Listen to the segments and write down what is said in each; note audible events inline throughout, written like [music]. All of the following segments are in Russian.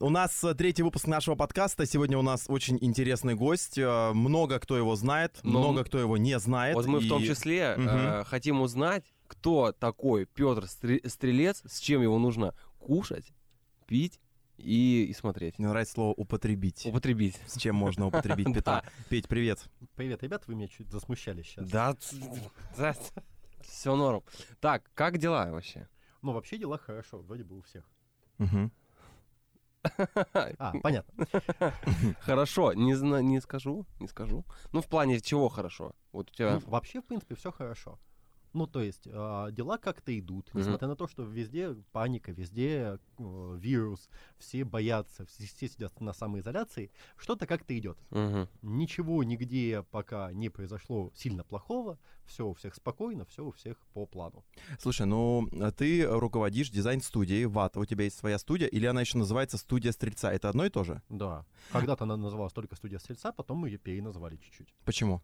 У нас э, третий выпуск нашего подкаста. Сегодня у нас очень интересный гость. Э, Много кто его знает, Но много кто его не знает. Вот мы в том И- числе Мгм. э, хотим узнать, кто такой Петр Стрелец, с чем его нужно кушать, пить и, и смотреть. Мне нравится слово употребить. Употребить. С чем можно употребить [laughs] Петра? Петь, привет. Привет, ребята, вы меня чуть засмущали сейчас. Да, все норм. Так, как дела вообще? Ну, вообще дела хорошо, вроде бы у всех. Мгм. [laughs] А, понятно. [laughs] Хорошо, не, не скажу, не скажу. Ну, в плане чего хорошо? Вот у тебя... Ну, вообще, в принципе, все хорошо. Ну, то есть, а, дела как-то идут, несмотря на то, что везде паника, везде э, вирус, все боятся, все, все сидят на самоизоляции, что-то как-то идет. Мгм. Ничего нигде пока не произошло сильно плохого, все у всех спокойно, все у всех по плану. Слушай, ну а ты руководишь дизайн-студией ВАТа. У тебя есть своя студия, или она еще называется студия Стрельца? Это одно и то же? Да. Когда-то она называлась только студия Стрельца, потом мы ее переназвали чуть-чуть. Почему?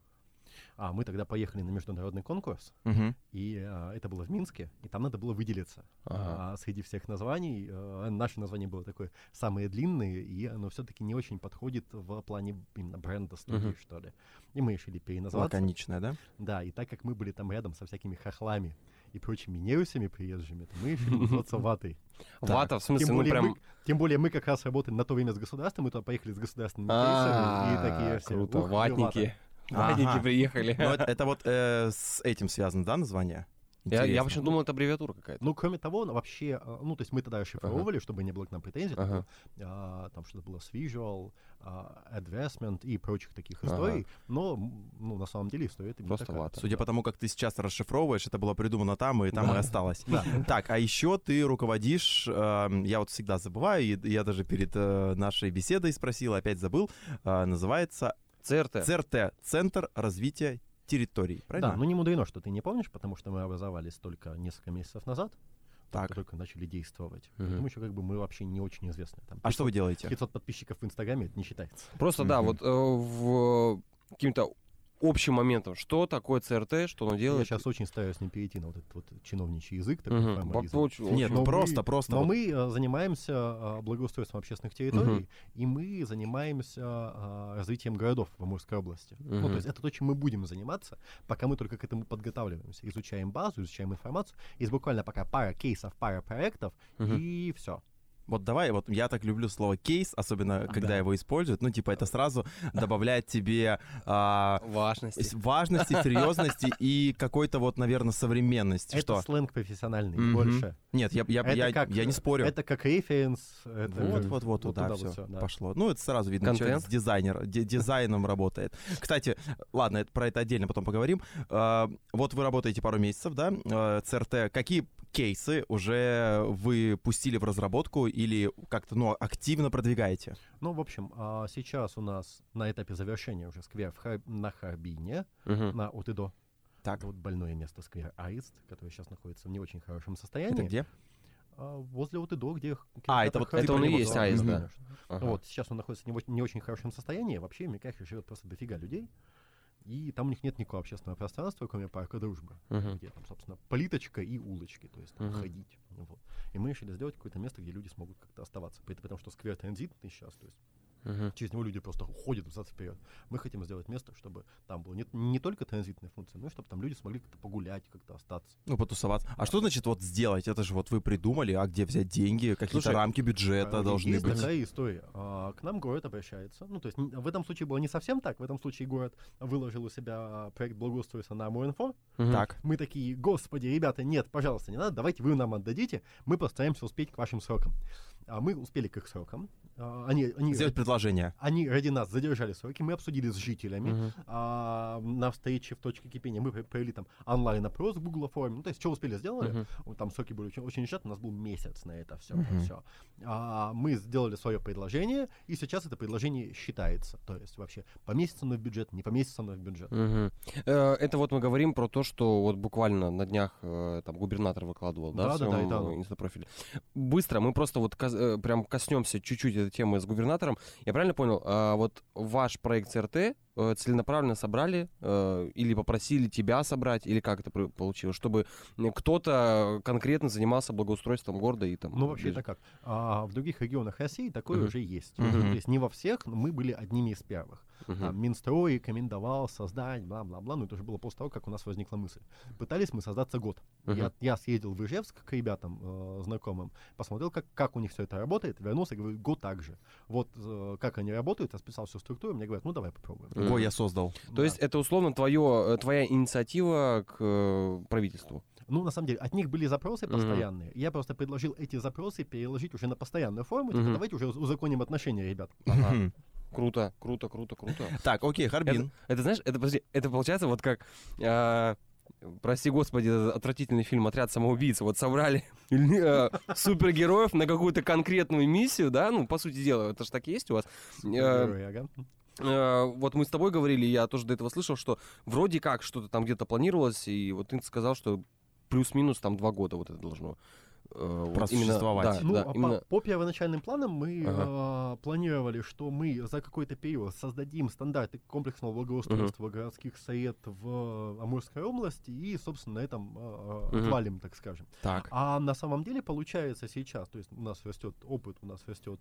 А мы тогда поехали на международный конкурс, Мгм. И а, это было в Минске, и там надо было выделиться. Ага. А, среди всех названий а, наше название было такое самое длинное, и оно все-таки не очень подходит в плане именно бренда студии, Мгм. что ли. И мы решили переназваться. Лаконичная, да? Да, и так как мы были там рядом со всякими хохлами и прочими неусами приезжими, то мы решили называться ватой. [laughs] Вата, в смысле, Тем ну более, прям... мы, тем более мы как раз работали на то время с государством, мы туда поехали с государственными А, кейсами, и такие все, Круто, «Ух, Ага. Приехали. Ну, это, [laughs] это вот э, с этим связано, да, название? Я, я почему думал, это аббревиатура какая-то. Ну, кроме того, ну, вообще, а, ну, то есть мы тогда расшифровывали, чтобы не было к нам претензий, Ага. такое, а, там что-то было с visual, а, advancement и прочих таких Ага. историй, но, ну, на самом деле история это Просто такая. вата. Судя по тому, как ты сейчас расшифровываешь, это было придумано там, и там Да. и осталось. Да. Так, а еще ты руководишь, эм, я вот всегда забываю, и я даже перед э, нашей беседой спросил, опять забыл, э, называется ЦРТ. ЦРТ, Центр развития территорий, правильно? Да, ну не мудрено, что ты не помнишь, потому что мы образовались только несколько месяцев назад, Так. только, только начали действовать. Мгм. Поэтому еще как бы мы вообще не очень известны. Там, А что вы делаете? 500 подписчиков в Инстаграме, это не считается. Просто, да, вот э, в каким-то общим моментом, что такое ЦРТ, что оно Я делает. сейчас очень стараюсь не перейти на вот этот вот чиновничий язык, такой формализм. Вообще Нет, ну Но просто, мы- просто. Но вот. мы э, занимаемся э, благоустройством общественных территорий, и мы занимаемся э, развитием городов в Амурской области. Ну, Мгм. то есть это то, чем мы будем заниматься, пока мы только к этому подготавливаемся. Изучаем базу, изучаем информацию. Есть буквально пока пара кейсов, пара проектов, Мгм. и все. Вот давай, вот я так люблю слово кейс, особенно когда Да. его используют. Ну, типа, это сразу [laughs] добавляет тебе а, важности. важности, серьезности [laughs] и какой-то вот, наверное, современности. Это что? сленг профессиональный, не больше. Нет, я, я, Это я, как, я не спорю. Это как референс. это Вот, как- вот, вот, туда, туда все, да. пошло. Ну, это сразу видно, человек Контент. с дизайнер, ди- дизайном работает. Кстати, ладно, это, про это отдельно потом поговорим. А, вот вы работаете пару месяцев, да, а, ЦРТ. Какие кейсы уже вы пустили в разработку или как-то, ну, активно продвигаете? Ну, в общем, а, сейчас у нас на этапе завершения уже сквер в Хар- на Харбине, Мгм. на Утыдо. Так. Это вот больное место сквер Аист, который сейчас находится в не очень хорошем Это состоянии. где? А, возле Утыдо, где... х- А, кинотеатр это вот- это он и Вот, есть Аист, да. Ага. Вот, сейчас он находится в не, не очень хорошем состоянии. Вообще, в Микахе живет просто дофига людей. И там у них нет никакого общественного пространства, кроме парка дружбы, Мгм. где там, собственно, плиточка и улочки, то есть там Мгм. ходить. Вот. И мы решили сделать какое-то место, где люди смогут как-то оставаться. При- Потому что сквер транзитный сейчас, то есть Мгм. через него люди просто ходят взад вперед. Мы хотим сделать место, чтобы там было не, не только транзитная функция, но и чтобы там люди смогли как-то погулять, как-то остаться. Ну, потусоваться. А что значит вот сделать? Это же вот вы придумали, а где взять деньги? Какие-то рамки бюджета А, должны Есть быть? такая история. А, К нам город обращается. Ну, то есть в этом случае было не совсем так. В этом случае город выложил у себя проект благоустройства на МОНФО. Мгм. Так. Мы такие, господи, ребята, нет, пожалуйста, не надо, давайте вы нам отдадите, мы постараемся успеть к вашим срокам. А мы успели к их срокам. А, Они, они, Сделать предложение. они ради нас задержали сроки, мы обсудили с жителями. Мгм. А, на встрече в точке кипения мы пр- провели там онлайн-опрос в Google форме. Ну, то есть, что успели сделали. Вот Там сроки были очень, очень сжаты, у нас был месяц на это все. Мгм. все. А, мы сделали свое предложение, и сейчас это предложение считается. То есть, вообще, поместится оно в бюджет, не поместится оно в бюджет. Э, Это вот мы говорим про то, что вот буквально на днях э, там губернатор выкладывал, да, в своем и да. э, инстапрофиле. Быстро мы просто вот кос- э, прям коснемся чуть-чуть этой темы с губернатором. Я правильно понял? А, Вот ваш проект ЦРТ э, целенаправленно собрали э, или попросили тебя собрать, или как это получилось, чтобы э, кто-то конкретно занимался благоустройством города и там... Ну, вообще это как? А, в других регионах России такое Мгм. уже есть. Мгм. То есть не во всех, но мы были одними из первых. Мгм. Там Минстрой рекомендовал создать, бла-бла-бла, но это уже было после того, как у нас возникла мысль. Пытались мы создаться год. Мгм. Я, я съездил в Ижевск к ребятам э, знакомым, посмотрел, как, как у них все это работает, вернулся и говорю, год так же. Вот э, как они работают, я списал всю структуру, мне говорят, ну давай попробуем. Мгм. Го я создал. То Да. есть это условно твое, э, твоя инициатива к э, правительству? Ну, на самом деле, от них были запросы постоянные. Я просто предложил эти запросы переложить уже на постоянную форму. Типа, Мгм. давайте уже узаконим отношения, ребят. Ага. Круто, круто, круто, круто. Так, окей, Харбин. Это знаешь, это, подожди, это получается вот как, а, прости господи, этот отвратительный фильм «Отряд самоубийц». Вот собрали э, супергероев на какую-то конкретную миссию, да, ну, по сути дела, это же так и есть у вас. Э, э, вот мы с тобой говорили, я тоже до этого слышал, что вроде как что-то там где-то планировалось, и вот ты сказал, что плюс-минус там два года вот это должно э, вот Просуществовать. да, Ну, да, а по- именно- по, первоначальным планам мы Ага. э, планировали, что мы за какой-то период создадим стандарты комплексного благоустройства городских совет в Амурской области и, собственно, на этом э, Мгм. отвалим, так скажем. Так. А на самом деле получается сейчас, то есть у нас растет опыт, у нас растет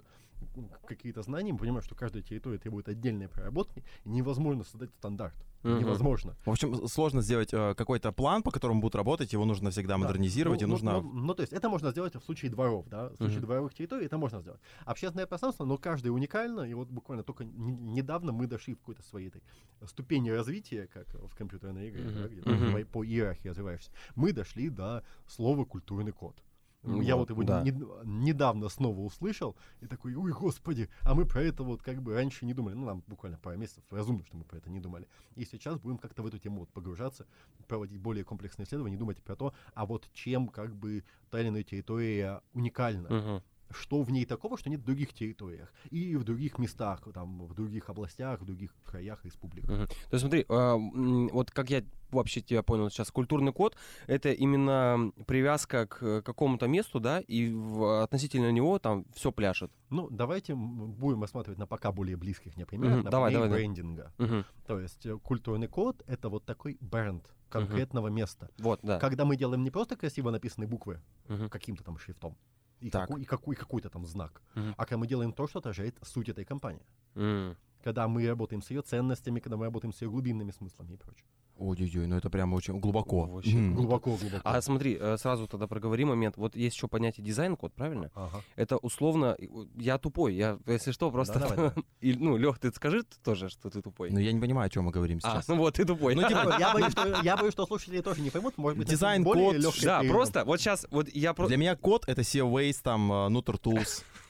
какие-то знания, мы понимаем, что каждая территория требует отдельной проработки, и невозможно создать стандарт. Мгм. Невозможно. В общем, сложно сделать э, какой-то план, по которому будут работать, его нужно всегда Да. модернизировать, Ну, и ну, нужно... Ну, ну, то есть это можно сделать в случае дворов, да, в случае Мгм. дворовых территорий это можно сделать. Общественное пространство, но каждое уникально, и вот буквально только н- недавно мы дошли в какой-то своей этой ступени развития, как в компьютерной игре, Мгм. да, где по, по иерархии развиваешься. Мы дошли до слова «культурный код». Ну Я вот, вот его да. не- недавно снова услышал и такой, ой, господи, а мы про это вот как бы раньше не думали. Ну, нам буквально пару месяцев разумно, что мы про это не думали. И сейчас будем как-то в эту тему вот погружаться, проводить более комплексные исследования, думать про то, а вот чем как бы та или иная территория уникальна. Мгм. Что в ней такого, что нет в других территориях. И в других местах, там, в других областях, в других краях республик. Мгм. То есть смотри, м, вот как я вообще тебя понял сейчас, культурный код — это именно привязка к э, какому-то месту, да, и в- относительно него там все пляшет. Ну, давайте будем рассматривать на пока более близких мне примерах, на давай, давай, брендинга. Мгм. То есть э, культурный код — это вот такой бренд конкретного места. Вот, да. Когда мы делаем не просто красиво написанные буквы Мгм. каким-то там шрифтом, и, Так. какой, и, какой, какой-то там знак, Мгм. а когда мы делаем то, что отражает суть этой компании. М. Когда мы работаем с ее ценностями, когда мы работаем с ее глубинными смыслами и прочее. Ой-ой-ой, ну это прямо очень глубоко. Вообще Мгм. Глубоко, глубоко. А смотри, э, сразу тогда проговори момент. Вот есть еще понятие дизайн-код, правильно? Ага. Это условно... Я тупой, я, если что, просто... давай, давай. [laughs] И, ну, Лех, ты скажи тоже, что ты тупой. Ну я не понимаю, о чем мы говорим а, сейчас. ну вот, ты тупой. Ну, типа, [laughs] Я боюсь, что, я боюсь, что слушатели тоже не поймут. Может быть, это Дизайн, более код, легкий Да, просто вот сейчас, вот я просто... Для меня код — это Seaways, там, э, Nutter Tools, [laughs]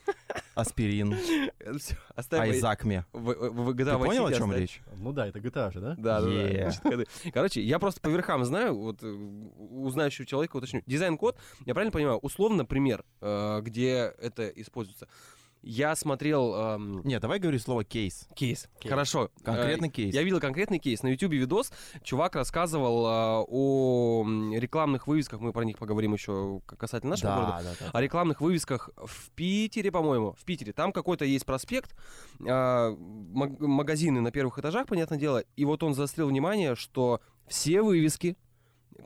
Aspirine, [laughs] Айзакме. в Ты понял, о чем речь? Ну да, это GTA же, да? Да, да, коды. Короче, я просто по верхам знаю, вот э, у знающего человека уточню. Дизайн-код, я правильно понимаю, условно пример, э, где это используется. Я смотрел эм, Нет, давай говори слово кейс. кейс. Кейс. Хорошо. Конкретный Э, кейс. Я видел конкретный кейс. На YouTube видос чувак рассказывал э, о рекламных вывесках. Мы про них поговорим еще касательно нашего города. да, да. о рекламных вывесках в Питере, по-моему, в Питере. Там какой-то есть проспект, маг- магазины на первых этажах, понятное дело. И вот он заострил внимание, что все вывески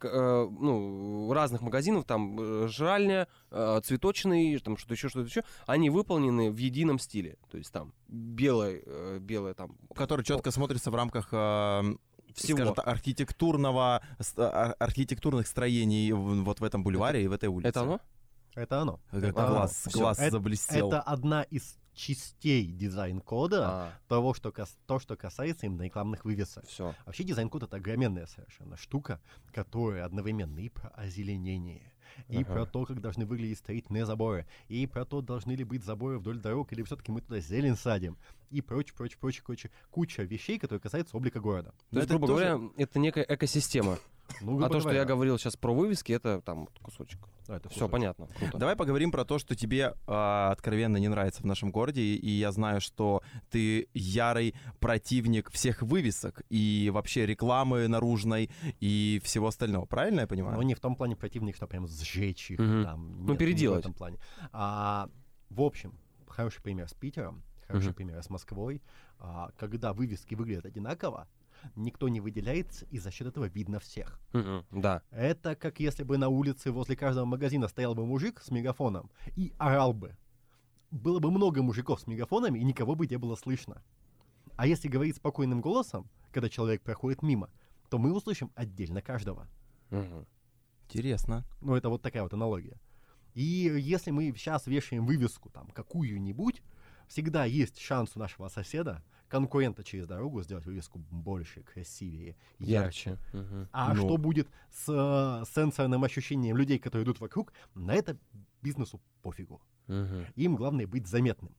э, ну, разных магазинов, там э, жральня, э, цветочный, там что-то еще, что-то еще, они выполнены в едином стиле. То есть там белое, э, белое там Который четко смотрится в рамках э, всего. скажем архитектурного, ар- архитектурных строений в- вот в этом бульваре и в этой улице. Это оно? Это оно. Как Это глаз, оно. Глаз Это- заблестел. Это одна из частей дизайн-кода А, того, что, кас- то, что касается именно рекламных вывесок. все. Вообще дизайн-код это огроменная совершенно штука, которая одновременно и про озеленение, и Ага. про то, как должны выглядеть строительные заборы, и про то, должны ли быть заборы вдоль дорог, или все-таки мы туда зелень садим, и прочее, прочее, прочее, прочее. Куча вещей, которые касаются облика города. То есть, это грубо тоже- говоря, это некая экосистема. Ну, А то, что я говорил сейчас про вывески, это там кусочек. Да, это Все понятно. Круто. Давай поговорим про то, что тебе а, откровенно не нравится в нашем городе, и, я знаю, что ты ярый противник всех вывесок и вообще рекламы наружной и всего остального. Правильно я понимаю? Но не в том плане противник, что прям сжечь их Мгм. там. Ну, Нет, переделать. Не в этом плане. А, в общем, хороший пример с Питером. хороший Мгм. пример с Москвой. А, когда вывески выглядят одинаково, никто не выделяется, и за счет этого видно всех. Да. Это как если бы на улице возле каждого магазина стоял бы мужик с мегафоном и орал бы. Было бы много мужиков с мегафонами, и никого бы не было слышно. А если говорить спокойным голосом, когда человек проходит мимо, то мы услышим отдельно каждого. Интересно. Ну, это вот такая вот аналогия. И если мы сейчас вешаем вывеску там какую-нибудь, всегда есть шанс у нашего соседа, конкурента через дорогу, сделать вывеску больше, красивее, ярче. Ярче. Мгм. А Ну. что будет с э, сенсорным ощущением людей, которые идут вокруг, на это бизнесу пофигу. Мгм. Им главное быть заметным.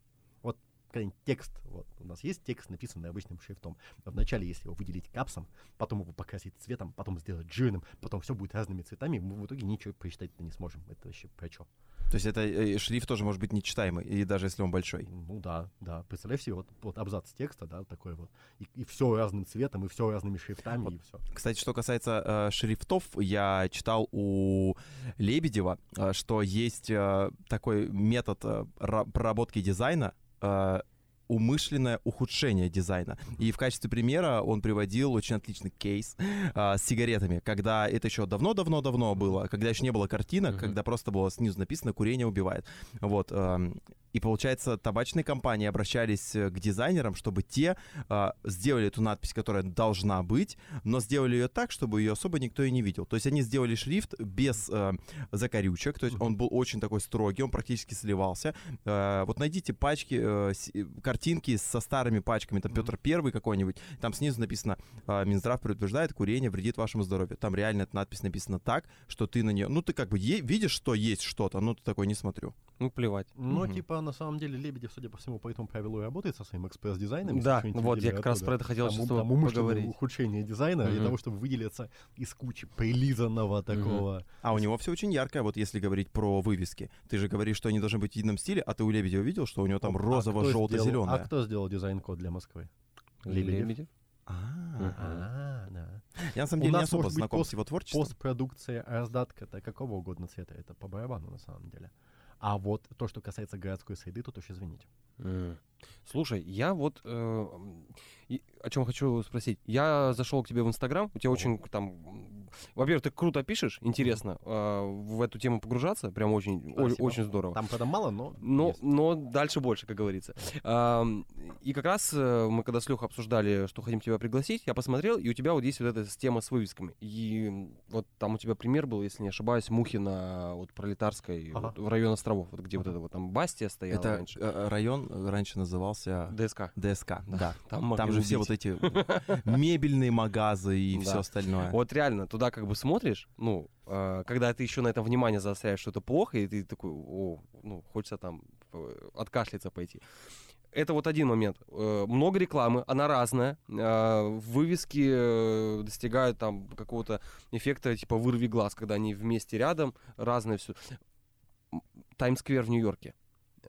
Какой-нибудь текст, вот у нас есть текст, написанный обычным шрифтом. Но вначале, если его выделить капсом, потом его покрасить цветом, потом сделать жирным, потом все будет разными цветами, мы в итоге ничего прочитать-то не сможем. Это вообще про что? То есть это э, шрифт тоже может быть нечитаемый, и даже если он большой. Ну да, да. Представляешь себе, вот, вот абзац текста, да, такой вот. И, все разным цветом, и все разными шрифтами, Вот и все. Кстати, что касается э, шрифтов, я читал у Лебедева, э, что есть э, такой метод э, ра- проработки дизайна, э, умышленное ухудшение дизайна. И в качестве примера он приводил очень отличный кейс а, с сигаретами, когда это еще давно-давно-давно было, когда еще не было картинок, Мгм. когда просто было снизу написано «курение убивает». Вот. эм, и получается, табачные компании обращались э, к дизайнерам, чтобы те а, сделали эту надпись, которая должна быть, но сделали ее так, чтобы ее особо никто и не видел. То есть они сделали шрифт без э, закорючек, то есть он был очень такой строгий, он практически сливался. Э, вот найдите пачки, э, с- э, картинки со старыми пачками, там Петр Первый какой-нибудь, там снизу написано э, «Минздрав предупреждает, курение вредит вашему здоровью». Там реально эта надпись написана так, что ты на нее, ну ты как бы е- видишь, что есть что-то, но ты такой не смотрю. Ну, плевать. Но, Мгм. типа, на самом деле, Лебедев, судя по всему, по этому правилу и работает со своим экспресс-дизайном. Да, вот я как раз оттуда. про это хотел там, там поговорить. ухудшение дизайна для Мгм. того, чтобы выделиться из кучи прилизанного такого. А у него все очень яркое, вот если говорить про вывески. Ты же говоришь, что они должны быть в едином стиле, а ты у Лебедева видел, что у него там А розово-желто-зеленое? А кто сделал дизайн-код для Москвы? Лебедев. Лебедев. А, А, да. Я на самом У деле не нас особо знаком с его творчеством. Постпродукция раздатка-то какого угодно цвета, это по барабану на самом деле. А вот то, что касается городской среды, тут уж извините. М. Слушай, я вот э, о чем хочу спросить. Я зашел к тебе в Инстаграм, у тебя очень там, во-первых, ты круто пишешь, интересно э, в эту тему погружаться, прям очень, о- очень здорово. Там, правда, мало, но Но, есть. но дальше больше, как говорится. Ам, И как раз э, мы когда с Лехой обсуждали, что хотим тебя пригласить, я посмотрел, и у тебя вот есть вот эта тема с вывесками. И вот там у тебя пример был, если не ошибаюсь, Мухина вот пролетарской Ага. вот в район островов, вот где вот Ага. это вот там Бастия стояла Это раньше. э, район э, раньше назывался ДСК. ДСК, да. Там, могли Там же все убить. вот эти мебельные магазы и Да. все остальное. Вот реально, туда как бы смотришь, ну, э, когда ты еще на этом внимание заостряешь, что это плохо, и ты такой, о, ну, хочется там э, откашляться пойти. Это вот один момент. Э, Много рекламы, она разная. Э, Вывески достигают там какого-то эффекта типа вырви глаз, когда они вместе рядом, разное все. Таймс-сквер в Нью-Йорке.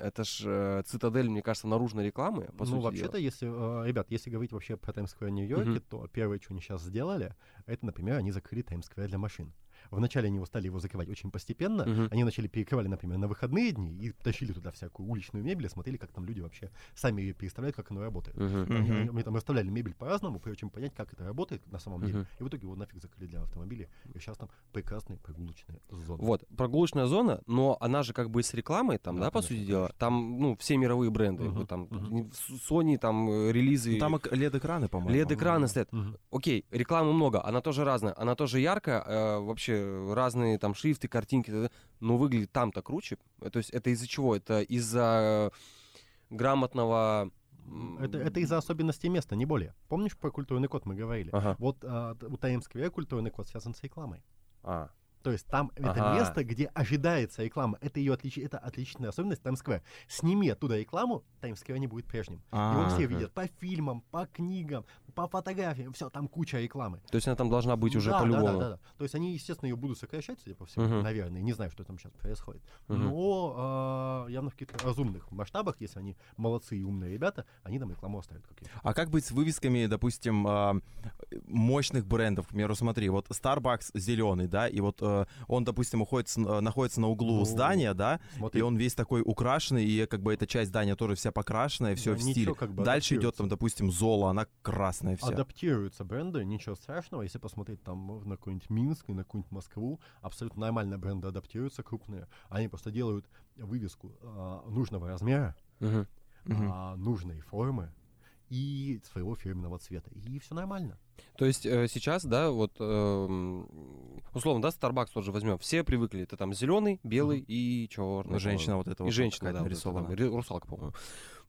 Это ж э, цитадель, мне кажется, наружной рекламы, по ну, вообще-то, если, э, ребят, если говорить вообще про Таймс-сквер Нью-Йорке, Мгм. то первое, что они сейчас сделали, это, например, они закрыли Таймс-сквер для машин. Вначале они его стали его закрывать очень постепенно. Мгм. Они начали перекрывали, например, на выходные дни и тащили туда всякую уличную мебель, и смотрели, как там люди вообще сами ее переставляют, как оно работает. Мгм. Они, они- они там расставляли мебель по-разному, прежде чем понять, как это работает на самом деле. Мгм. И в итоге его нафиг закрыли для автомобилей. И сейчас там прекрасные прогулочные зоны. Вот, прогулочная зона, но она же как бы с рекламой, там, Да, да, по сути дела. конечно. Там, ну, все мировые бренды. Вот там с- Sony, там, э, релизы. Ну, Там эк- LED-экраны, по-моему. LED-экраны стоят. Мгм. Окей, рекламы много, она тоже разная. Она тоже яркая, э, вообще разные там шрифты, картинки, но выглядит там-то круче. Э, То есть это из-за чего? Это из-за э, грамотного... Это, это из-за особенностей места, не более. Помнишь, про культурный код мы говорили? Ага. Вот а, у Таймс-сквера культурный код связан с рекламой. А, То есть там это Ага. место, где ожидается реклама. Это ее отлич... это отличная особенность Таймс-сквер. Сними оттуда рекламу, Таймс-сквер не будет прежним. А, Его все видят по фильмам, по книгам, по фотографиям. Все, там куча рекламы. то есть она там должна быть уже Да, да, по-любому. Да, да, да. То есть они, естественно, ее будут сокращать, судя по всему, Мгм. наверное. Не знаю, что там сейчас происходит. Мгм. Но а, явно в каких-то разумных масштабах, если они молодцы и умные ребята, они там рекламу оставят. Как. А как быть с вывесками, допустим, а, мощных брендов. К примеру, смотри, вот Starbucks зеленый, да, и вот э, он, допустим, уходит, э, находится на углу Ну, здания, да, Смотри, и он весь такой украшенный, и как бы эта часть здания тоже вся покрашенная, все Да, в стиле. как бы Дальше идет там, допустим, Зола, она красная вся. адаптируются бренды, ничего страшного. Если посмотреть там на какой-нибудь Минск и на какую-нибудь Москву, абсолютно нормально бренды адаптируются, крупные. Они просто делают вывеску а, нужного размера. Мгм. а, нужной формы и своего фирменного цвета. И все нормально. То есть э, сейчас, да, вот эм, условно, да, Starbucks тоже возьмем. Все привыкли, это там зеленый, белый и черный. Женщина вот эта И женщина, да, какая-то вот нарисована. там, русалка, по-моему.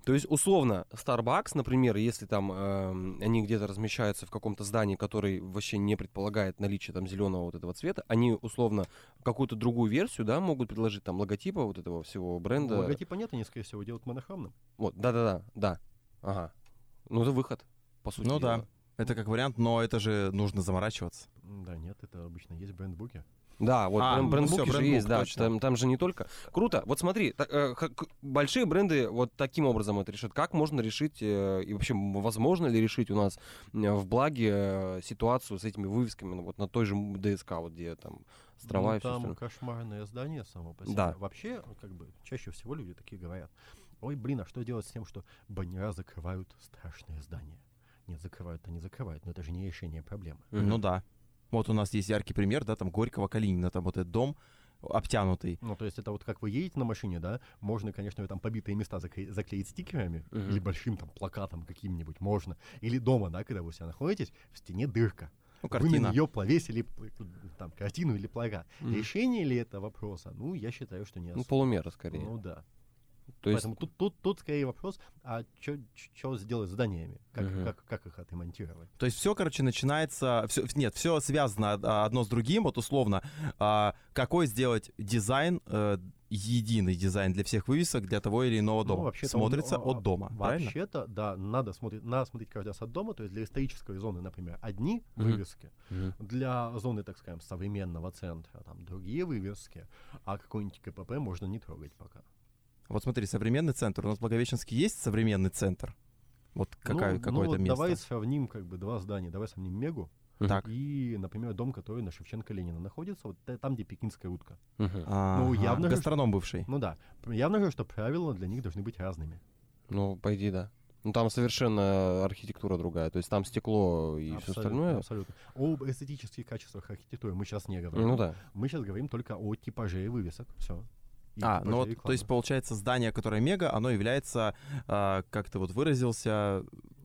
То есть, условно, Starbucks, например, если там эм, они где-то размещаются в каком-то здании, который вообще не предполагает наличие там зеленого вот этого цвета, они условно какую-то другую версию, да, могут предложить там логотипа вот этого всего бренда. Логотипа нет, они, скорее всего, делают монохромным. Вот, да-да-да, да. Ага. Ну, это выход, по сути Ну да. Это как вариант, но это же нужно заморачиваться. Да, нет, это обычно есть в брендбуке. Да, вот А, бренд- ну брендбуки всё, же брендбук, есть, да, там, там же не только. Круто. Вот смотри, так, э, х- к- большие бренды вот таким образом это решат. Как можно решить, э, и вообще возможно ли решить у нас э, в благе э, ситуацию с этими вывесками ну, вот на той же ДСК, вот где там острова Ну, и все там кошмарное здание само по себе. Да. Вообще, как бы, чаще всего люди такие говорят. Ой, блин, а что делать с тем, что баннера закрывают страшные здания? Нет, закрывают, они закрывают, но это же не решение проблемы. Ну да. Вот у нас есть яркий пример, да, там Горького, Калинина, там вот этот дом обтянутый. Ну, то есть это вот как вы едете на машине, да, можно, конечно, там побитые места закле- заклеить стикерами Мгм. или большим там плакатом каким-нибудь можно. Или дома, да, когда вы у себя находитесь, в стене дырка. Ну, Вы на картина. нее повесили п- там картину или плакат. Мгм. Решение ли это вопроса? Ну, я считаю, что нет. Ну, полумера скорее. Ну да. То есть, Поэтому тут, тут, тут скорее вопрос, а что сделать с зданиями? Как, Мгм. как, как их отремонтировать? То есть все, короче, начинается... всё- нет, все связано а, одно с другим. Вот условно, а, какой сделать дизайн, э, единый дизайн для всех вывесок для того или иного дома. Ну, вообще-то Смотрится он- от дома? Вообще-то, да, надо смотреть, надо смотреть каждый раз от дома, то есть для исторической зоны, например, одни Мгм. вывески, Мгм. для зоны, так скажем, современного центра, там другие вывески, а какой-нибудь КПП можно не трогать пока. Вот смотри, современный центр. У нас в Благовещенске есть современный центр? Вот какая, ну, ну какое-то вот место. Давай сравним как бы два здания, давай сравним Мегу Так. и, например, дом, который на Шевченко-Ленина находится, вот та- там, где пекинская утка. Мгм. Ага, явно же, Гастроном бывший. Ну да, явно же, что правила для них должны быть разными. Ну, по идее, да. Ну, там совершенно архитектура другая. То есть там стекло и все Абсолютно, остальное. Абсолютно. Об эстетических качествах архитектуры мы сейчас не говорим. Ну да. Мы сейчас говорим только о типаже вывесок. Все. А, ну вот, то есть, получается, здание, которое мега, оно является, а, как ты вот выразился,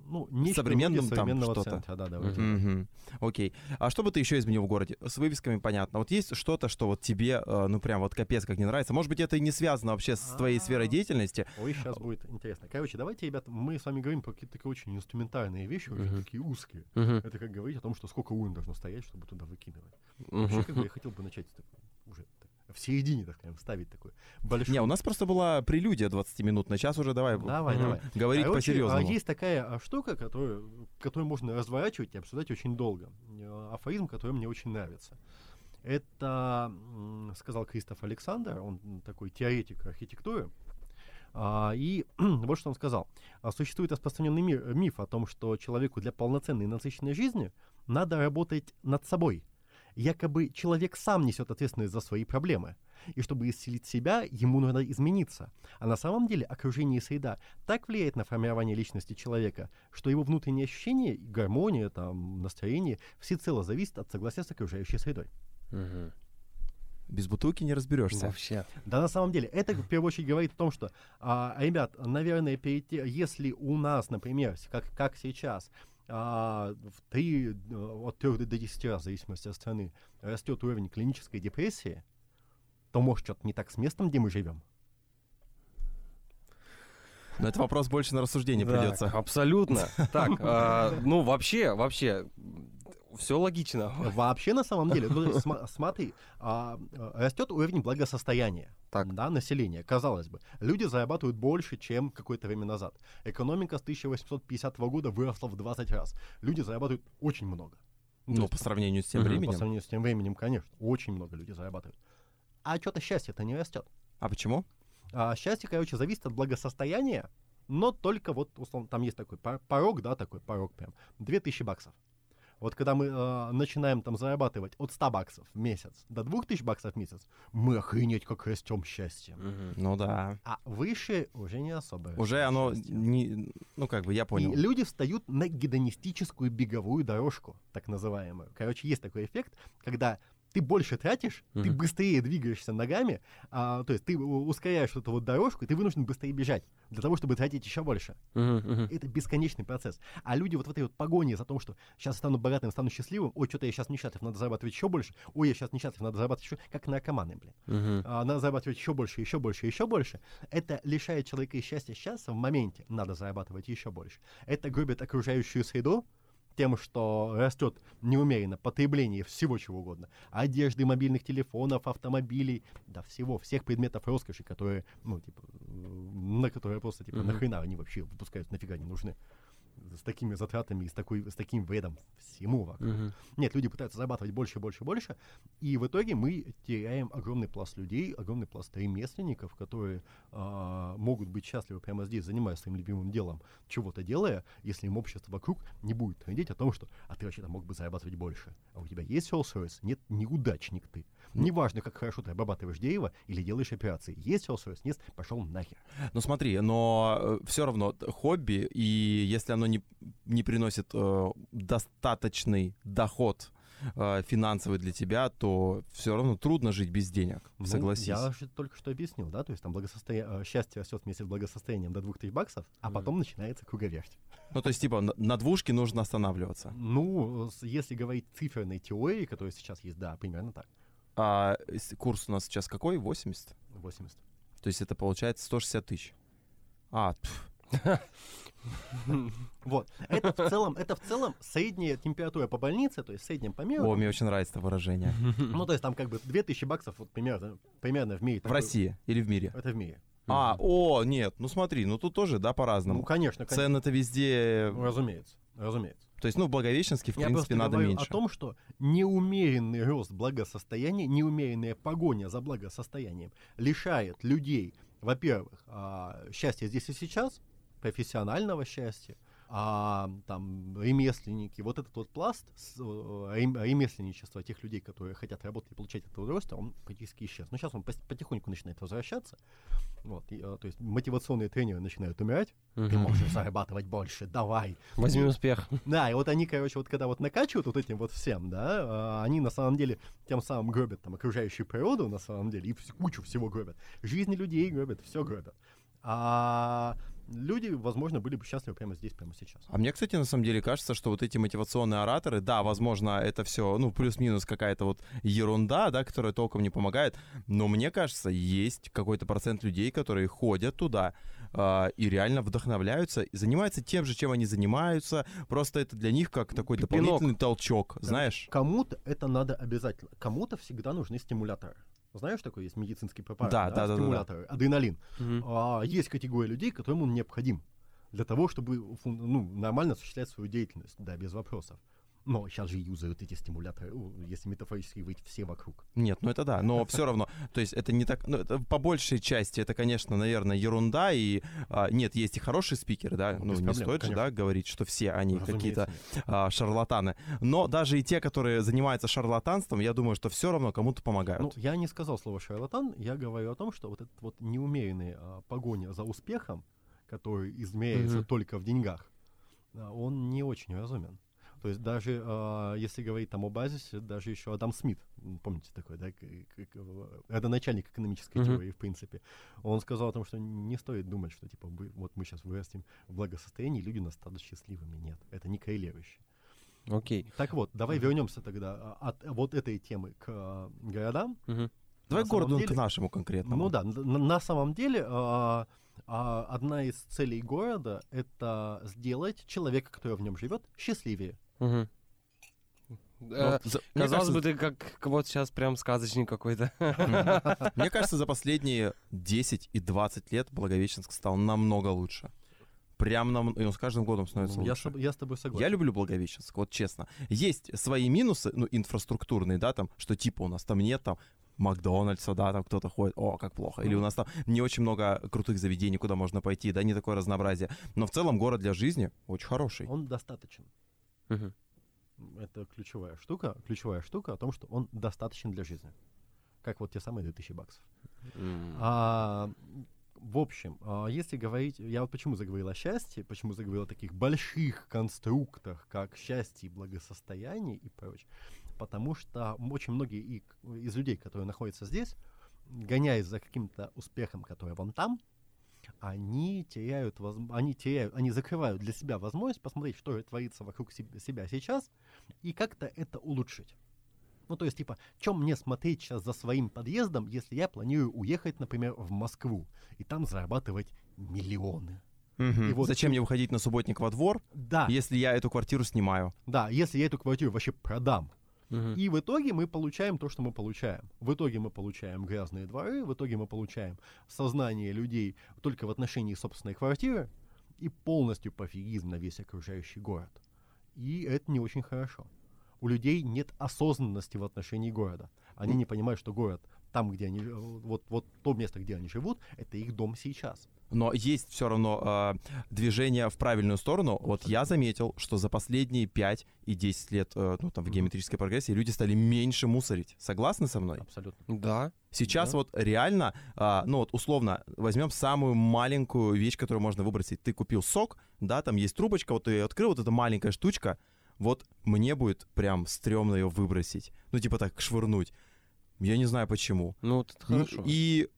ну, нечто современным там что-то. да, да. Мгм. Окей. А что бы ты еще изменил в городе? С вывесками понятно. Вот есть что-то, что вот тебе, э, ну прям вот капец как не нравится. Может быть, это и не связано вообще с твоей сферой А. деятельности. Ой, сейчас будет интересно. Короче, давайте, ребята, мы с вами говорим про какие-то такие очень инструментальные вещи, очень Мгм. такие узкие. Мгм. Это как говорить о том, что сколько урн должно стоять, чтобы туда выкидывать. Вообще, как бы я хотел бы начать с такой, в середине, так скажем, ставить такой большой... Не, у нас просто была прелюдия 20 минут, на час уже давай, Давай, давай. говорить Короче, по-серьезному. а есть такая а, штука, которую, которую можно разворачивать и обсуждать очень долго. Э, Афоризм, который мне очень нравится. Это сказал Кристоф Александр, он такой теоретик архитектуры. А, и [clears throat] вот что он сказал. А, Существует распространенный миф о том, что человеку для полноценной насыщенной жизни надо работать над собой. Якобы человек сам несет ответственность за свои проблемы. И чтобы исцелить себя, ему нужно измениться. А на самом деле окружение и среда так влияет на формирование личности человека, что его внутренние ощущения, гармония, там, настроение всецело зависит от согласия с окружающей средой. Мгм. Без бутылки не разберешься. Вообще. Да, на самом деле, это в первую очередь говорит о том, что, а, ребят, наверное, перед те- если у нас, например, как, как сейчас, а, в три, э, от 3 до 10 раз, в зависимости от страны, растет уровень клинической депрессии, то может что-то не так с местом, где мы живем. Но это вопрос больше на рассуждение Да, придется. Абсолютно. [laughs] Так, а, ну вообще, вообще, все логично. Вообще, на самом деле, ну, смотри, а, э, растет уровень благосостояния Так. да, населения. Казалось бы, люди зарабатывают больше, чем какое-то время назад. Экономика с 1850 года выросла в 20 раз. Люди зарабатывают очень много. то Ну, есть, по сравнению с тем Мгм, по по временем. сравнению с тем временем, конечно, очень много людей зарабатывают. А что-то счастье-то не растет. А почему? А счастье, короче, зависит от благосостояния, но только вот, условно, там есть такой пор- порог, да, такой порог прям, 2000 баксов. Вот когда мы э, начинаем там зарабатывать от 100 баксов в месяц до 2000 баксов в месяц, мы охренеть как растем счастье. Мгм. Ну да. А выше уже не особо. Уже оно счастье. не... Ну как бы, я понял. И люди встают на гедонистическую беговую дорожку, так называемую. Короче, есть такой эффект, когда ты больше тратишь, ты Мгм. быстрее двигаешься ногами, а, то есть ты ускоряешь эту вот дорожку, и ты вынужден быстрее бежать для того, чтобы тратить еще больше. Мгм, мгм. Это бесконечный процесс. А люди вот в этой вот погоне за том, что сейчас стану богатым, стану счастливым, ой, что-то я сейчас несчастлив, надо зарабатывать еще больше, ой, я сейчас несчастлив, надо зарабатывать еще, как наркоманы, блин. Мгм. А, надо зарабатывать еще больше, еще больше, еще больше. Это лишает человека счастья сейчас, в моменте. Надо зарабатывать еще больше. Это губит окружающую среду тем, что растет неумеренно потребление всего чего угодно. Одежды, мобильных телефонов, автомобилей, да всего, всех предметов роскоши, которые, ну, типа, э, на которые просто, типа, Мгм. нахрена они вообще выпускают, нафига не нужны. С такими затратами и с, такой, с таким вредом всему вокруг. Мгм. Нет, люди пытаются зарабатывать больше, больше, больше, и в итоге мы теряем огромный пласт людей, огромный пласт ремесленников, которые а, могут быть счастливы прямо здесь, занимаясь своим любимым делом, чего-то делая, если им общество вокруг не будет трындеть о том, что «а ты вообще-то мог бы зарабатывать больше». А у тебя есть Rolls-Royce? Нет, неудачник ты. Неважно, как хорошо ты обрабатываешь дерево или делаешь операции. Есть Rolls-Royce? Нет, пошел нахер. Ну смотри, но все равно хобби, и если оно не, не приносит э, достаточный доход э, финансовый для тебя, то все равно трудно жить без денег, Ну, согласись. Я только что объяснил, да, то есть там благосостоя... э, счастье растет вместе с благосостоянием до 2000 баксов, а Мгм. потом начинается круговерть. Ну то есть типа на, на двушке нужно останавливаться. Ну, если говорить циферной теории, которая сейчас есть, да, примерно так, А курс у нас сейчас какой? 80? 80. То есть это получается 160 тысяч. А, пф, [laughs] Вот. Это в целом, это в целом средняя температура по больнице, то есть в среднем по миру. о, мне очень нравится это выражение. [laughs] Ну, то есть там как бы 2000 баксов вот примерно, примерно в мире. В России или в мире? Это в мире. А, о, нет, ну смотри, ну тут тоже, да, Ну, по-разному. конечно, конечно. Цены-то везде... Ну, Разумеется, разумеется. То есть, ну, в Благовещенске, в Я принципе, надо меньше. о том, что неумеренный рост благосостояния, неумеренная погоня за благосостоянием лишает людей, во-первых, а, счастья здесь и сейчас, профессионального счастья, а там ремесленники, вот этот вот пласт с, э, рем- ремесленничества тех людей, которые хотят работать и получать это удовольствие, он практически исчез. Но сейчас он потихоньку начинает возвращаться. Вот, и, э, то есть мотивационные тренеры начинают умирать. Ты Мгм. можешь зарабатывать больше, давай. Возьми успех. Да, и вот они, короче, вот когда вот накачивают вот этим вот всем, да, а, они на самом деле тем самым гробят там окружающую природу, на самом деле, и кучу всего гробят. Жизни людей гробят, все гробят. А люди, возможно, были бы счастливы прямо здесь, прямо сейчас. А мне, кстати, на самом деле кажется, что вот эти мотивационные ораторы, да, возможно, это все, ну, плюс-минус какая-то вот ерунда, да, которая толком не помогает, но мне кажется, есть какой-то процент людей, которые ходят туда а, и реально вдохновляются, и занимаются тем же, чем они занимаются, просто это для них как такой Пинок. дополнительный толчок, знаешь? Кому-то это надо обязательно. Кому-то всегда нужны стимуляторы. Знаешь, такой есть медицинский препарат? Да, да, да, да, да. Стимуляторы, адреналин. Мгм. А, есть категория людей, которым он необходим для того, чтобы ну, нормально осуществлять свою деятельность, да, без вопросов. Но сейчас же юзают эти стимуляторы, если метафорически говорить, все вокруг. Нет, ну это да, но все равно, то есть это не так, ну, это по большей части это, конечно, наверное, ерунда, и а, нет, есть и хорошие спикеры, да, Ну, ну не проблем, стоит же, конечно. да, говорить, что все они какие-то а, шарлатаны. Но даже и те, которые занимаются шарлатанством, я думаю, что все равно кому-то помогают. Ну, я не сказал слово шарлатан, я говорю о том, что вот этот вот неумеренный а, погоня за успехом, который измеряется Мгм. только в деньгах, а, он не очень разумен. То есть даже а, если говорить там о базисе, даже еще Адам Смит, помните такой, да, к- к- к- родоначальник экономической Мгм. теории, в принципе, он сказал о том, что не стоит думать, что типа вот мы сейчас вырастем в благосостоянии, люди нас станут счастливыми. Нет, это не коррелирующее. Окей. Так вот, давай вернемся тогда а, от вот этой темы к а, городам. Мгм. Давай на к городу самом к деле- нашему конкретному. Ну да, на, на самом деле а, а, одна из целей города это сделать человека, который в нем живет, счастливее. Ну, Э, за- Казалось кажется, бы, ты как вот сейчас прям сказочник какой-то. Мне кажется, за последние 10 и 20 лет Благовещенск стал намного лучше. Прям нам, и он с каждым годом становится Ну, я, лучше. тоб- я с тобой согласен. Я люблю Благовещенск, вот честно. Есть свои минусы, ну, инфраструктурные, да, там, что типа у нас там нет там Макдональдса, да, там кто-то ходит, о, как плохо. Или у нас там не очень много крутых заведений, куда можно пойти, да, не такое разнообразие. Но в целом город для жизни очень хороший. Он достаточен. Мгм. Это ключевая штука. Ключевая штука о том, что он достаточен для жизни. Как вот те самые 2000 баксов. М. А, в общем, а, если говорить, я вот почему заговорил о счастье, почему заговорил о таких больших конструктах, как счастье и благосостояние и прочее, потому что очень многие и- из людей, которые находятся здесь, гоняясь за каким-то успехом, который вон там, они теряют, возм- они теряют, они закрывают для себя возможность посмотреть, что творится вокруг себ- себя сейчас, и как-то это улучшить. Ну, то есть, типа, чем мне смотреть сейчас за своим подъездом, если я планирую уехать, например, в Москву и там зарабатывать миллионы? Мгм. И вот Зачем мне выходить на субботник во двор, Да, если я эту квартиру снимаю? да, если я эту квартиру вообще продам. И в итоге мы получаем то, что мы получаем. В итоге мы получаем грязные дворы, в итоге мы получаем сознание людей только в отношении собственной квартиры и полностью пофигизм на весь окружающий город. И это не очень хорошо. У людей нет осознанности в отношении города. Они не понимают, что город там, где они, э, вот, вот то место, где они живут, это их дом сейчас. Но есть все равно а, движение в правильную сторону. Вот я заметил, что за последние 5 и 10 лет э, ну, там, в геометрической прогрессии люди стали меньше мусорить. Согласны со мной? Абсолютно. Да. Сейчас Да. вот реально, а, ну вот условно, возьмем самую маленькую вещь, которую можно выбросить. Ты купил сок, да, там есть трубочка, вот ты ее открыл, вот эта маленькая штучка, вот мне будет прям стрёмно ее выбросить. Ну типа так, швырнуть. Я не знаю почему. Ну, вот это хорошо. И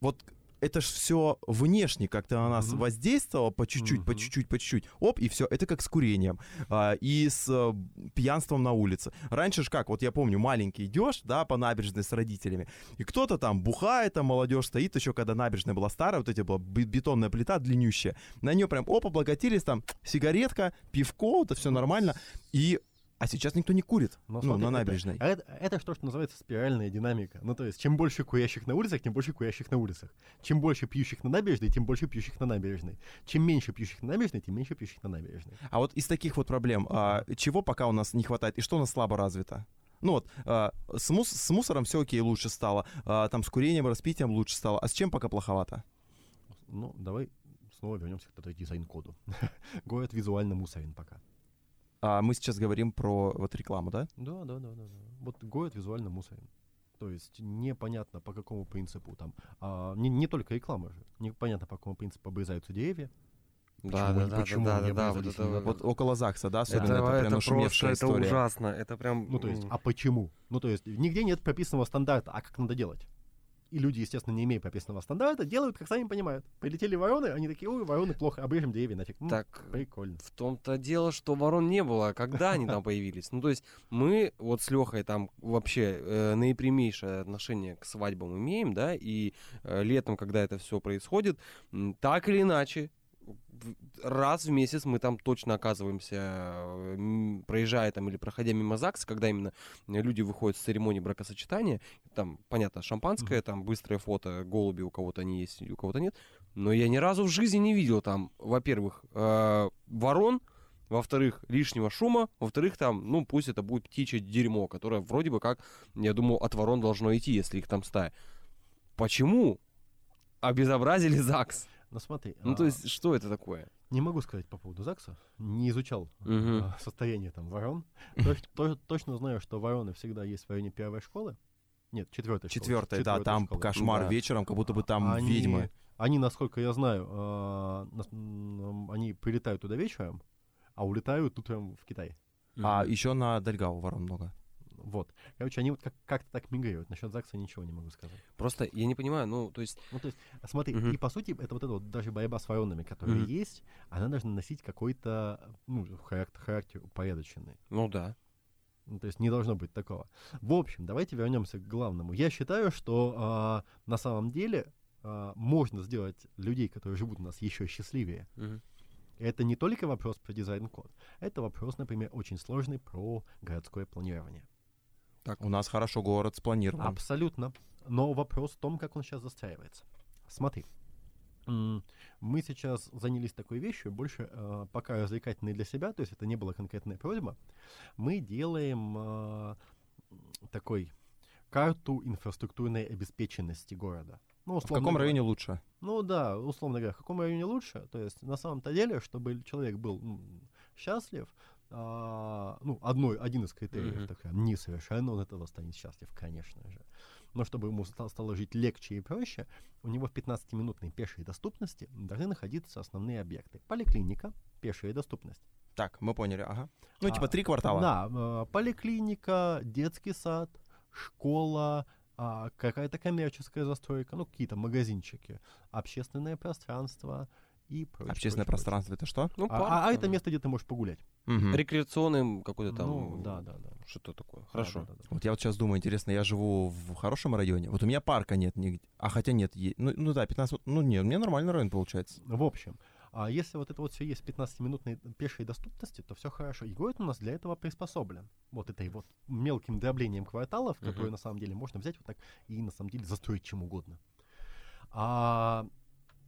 вот это ж все внешне как-то на нас Мгм. воздействовало по чуть-чуть, по Мгм. чуть-чуть, по чуть-чуть. Оп, и все. Это как с курением. А, и с э, пьянством на улице. Раньше ж как, вот я помню, маленький идешь, да, по набережной с родителями, и кто-то там бухает, там молодежь стоит, еще когда набережная была старая, вот эти была бе- бетонная плита длиннющая, на нее прям, оп, облокотились, там, сигаретка, пивко, это все нормально. И а сейчас никто не курит, Но ну, смотри, на это- набережной. а Это, это что, что называется спиральная динамика. Ну, то есть, чем больше курящих на улицах, тем больше курящих на улицах. Чем больше пьющих на набережной, тем больше пьющих на набережной. Чем меньше пьющих на набережной, тем меньше пьющих на набережной. А вот из таких вот проблем, а, чего пока у нас не хватает и что у нас слабо развито? Ну вот, а, с, мус- с мусором все окей, лучше стало, а, там с курением, распитием лучше стало, а с чем пока плоховато? Ну, давай снова вернемся к дизайн-коду. [laughs] Город визуально мусорен пока. А, мы сейчас говорим про вот рекламу, да? Да, да, да, да, да. Вот город визуально мусорен. То есть непонятно по какому принципу там. а, не, не только реклама же. Непонятно по какому принципу обрезаются деревья. Да, Почему да, да, почему да, они да, да, вот это вот. Около ЗАГСа, да, особенно это, это, прям это просто, нашумевшая это история. ужасно. Это прям... Ну, то есть, а почему? Ну, то есть, нигде нет прописанного стандарта, а как надо делать. И люди, естественно, не имея прописанного стандарта, делают, как сами понимают. Прилетели вороны, они такие, ой, вороны плохо, обрежем деревья нафиг. М, Так, Прикольно. В том-то дело, что ворон не было, а когда они там появились. Ну, то есть мы вот с Лехой там вообще э, наипрямейшее отношение к свадьбам имеем, да, и э, летом, когда это все происходит, так или иначе, раз в месяц мы там точно оказываемся, э, проезжая там или проходя мимо ЗАГСа, когда именно люди выходят с церемонии бракосочетания, там, понятно, шампанское, там, быстрое фото, голуби у кого-то они есть, у кого-то нет, но я ни разу в жизни не видел там, во-первых, э, ворон, во-вторых, лишнего шума, во-вторых, там, ну, пусть это будет птичье дерьмо, которое вроде бы как, я думаю, от ворон должно идти, если их там стая. Почему обезобразили ЗАГС? Ну, смотри. Ну, то а, есть, что это такое? Не могу сказать по поводу ЗАГСа. Не изучал Мгм. а, состояние там ворон. Точ- то- Точно знаю, что вороны всегда есть в районе первой школы. Нет, четвертой школы. Четвертая, да, там школы. кошмар Да. вечером, как будто бы там Они- ведьмы. Они, насколько я знаю, м, они прилетают туда вечером, а улетают утром в Китай. А еще на Дальгау ворон много. Вот. Короче, они вот как- как-то так мигрируют. Насчет ЗАГСа ничего не могу сказать. Просто я не понимаю, ну, то есть, Ну, то есть, смотри, Мгм. и по сути, это вот это вот даже борьба с воронами, которые Мгм. есть, она должна носить какой-то, ну, характер, характер упорядоченный. ну да. Ну, то есть не должно быть такого. В общем, давайте вернемся к главному. Я считаю, что а, на самом деле а, можно сделать людей, которые живут у нас, еще счастливее. И это не только вопрос про дизайн-код. Это вопрос, например, очень сложный про городское планирование. У нас хорошо город спланирован. Абсолютно. Но вопрос в том, как он сейчас застраивается. Смотри. Мы сейчас занялись такой вещью, больше э, пока развлекательной для себя, то есть это не была конкретная просьба. Мы делаем э, такой карту инфраструктурной обеспеченности города. Ну, В условно каком говоря- районе лучше? Ну да, условно говоря, в каком районе лучше. То есть на самом-то деле, чтобы человек был счастлив, а, ну, одной, один из критериев, Мгм. так несовершенно, он этого станет счастлив, конечно же. Но чтобы ему ста- стало жить легче и проще, у него в 15-минутной пешей доступности должны находиться основные объекты. Поликлиника, пешая доступность. Так, мы поняли, ага. Ну, типа А, три квартала. Да, э, поликлиника, детский сад, школа, а, какая-то коммерческая застройка, ну, какие-то магазинчики, общественное пространство и прочее. Общественное прочее, пространство это что? Ну, прочее. парк, А, а это место, где ты можешь погулять. Мгм. Рекреационным какой-то там... Ну, да, да, да. Что такое? Да, Хорошо. да, да, да. Вот я вот сейчас думаю, интересно, я живу в хорошем районе. Вот у меня парка нет нигде. А хотя нет, е- ну, ну да, 15 минут. Ну нет, у меня нормальный район получается. В общем, а если вот это вот все есть в 15-минутной пешей доступности, то все хорошо. И город у нас для этого приспособлен. Вот этой вот мелким дроблением кварталов, Мгм. которые на самом деле можно взять вот так и на самом деле застроить чем угодно. А,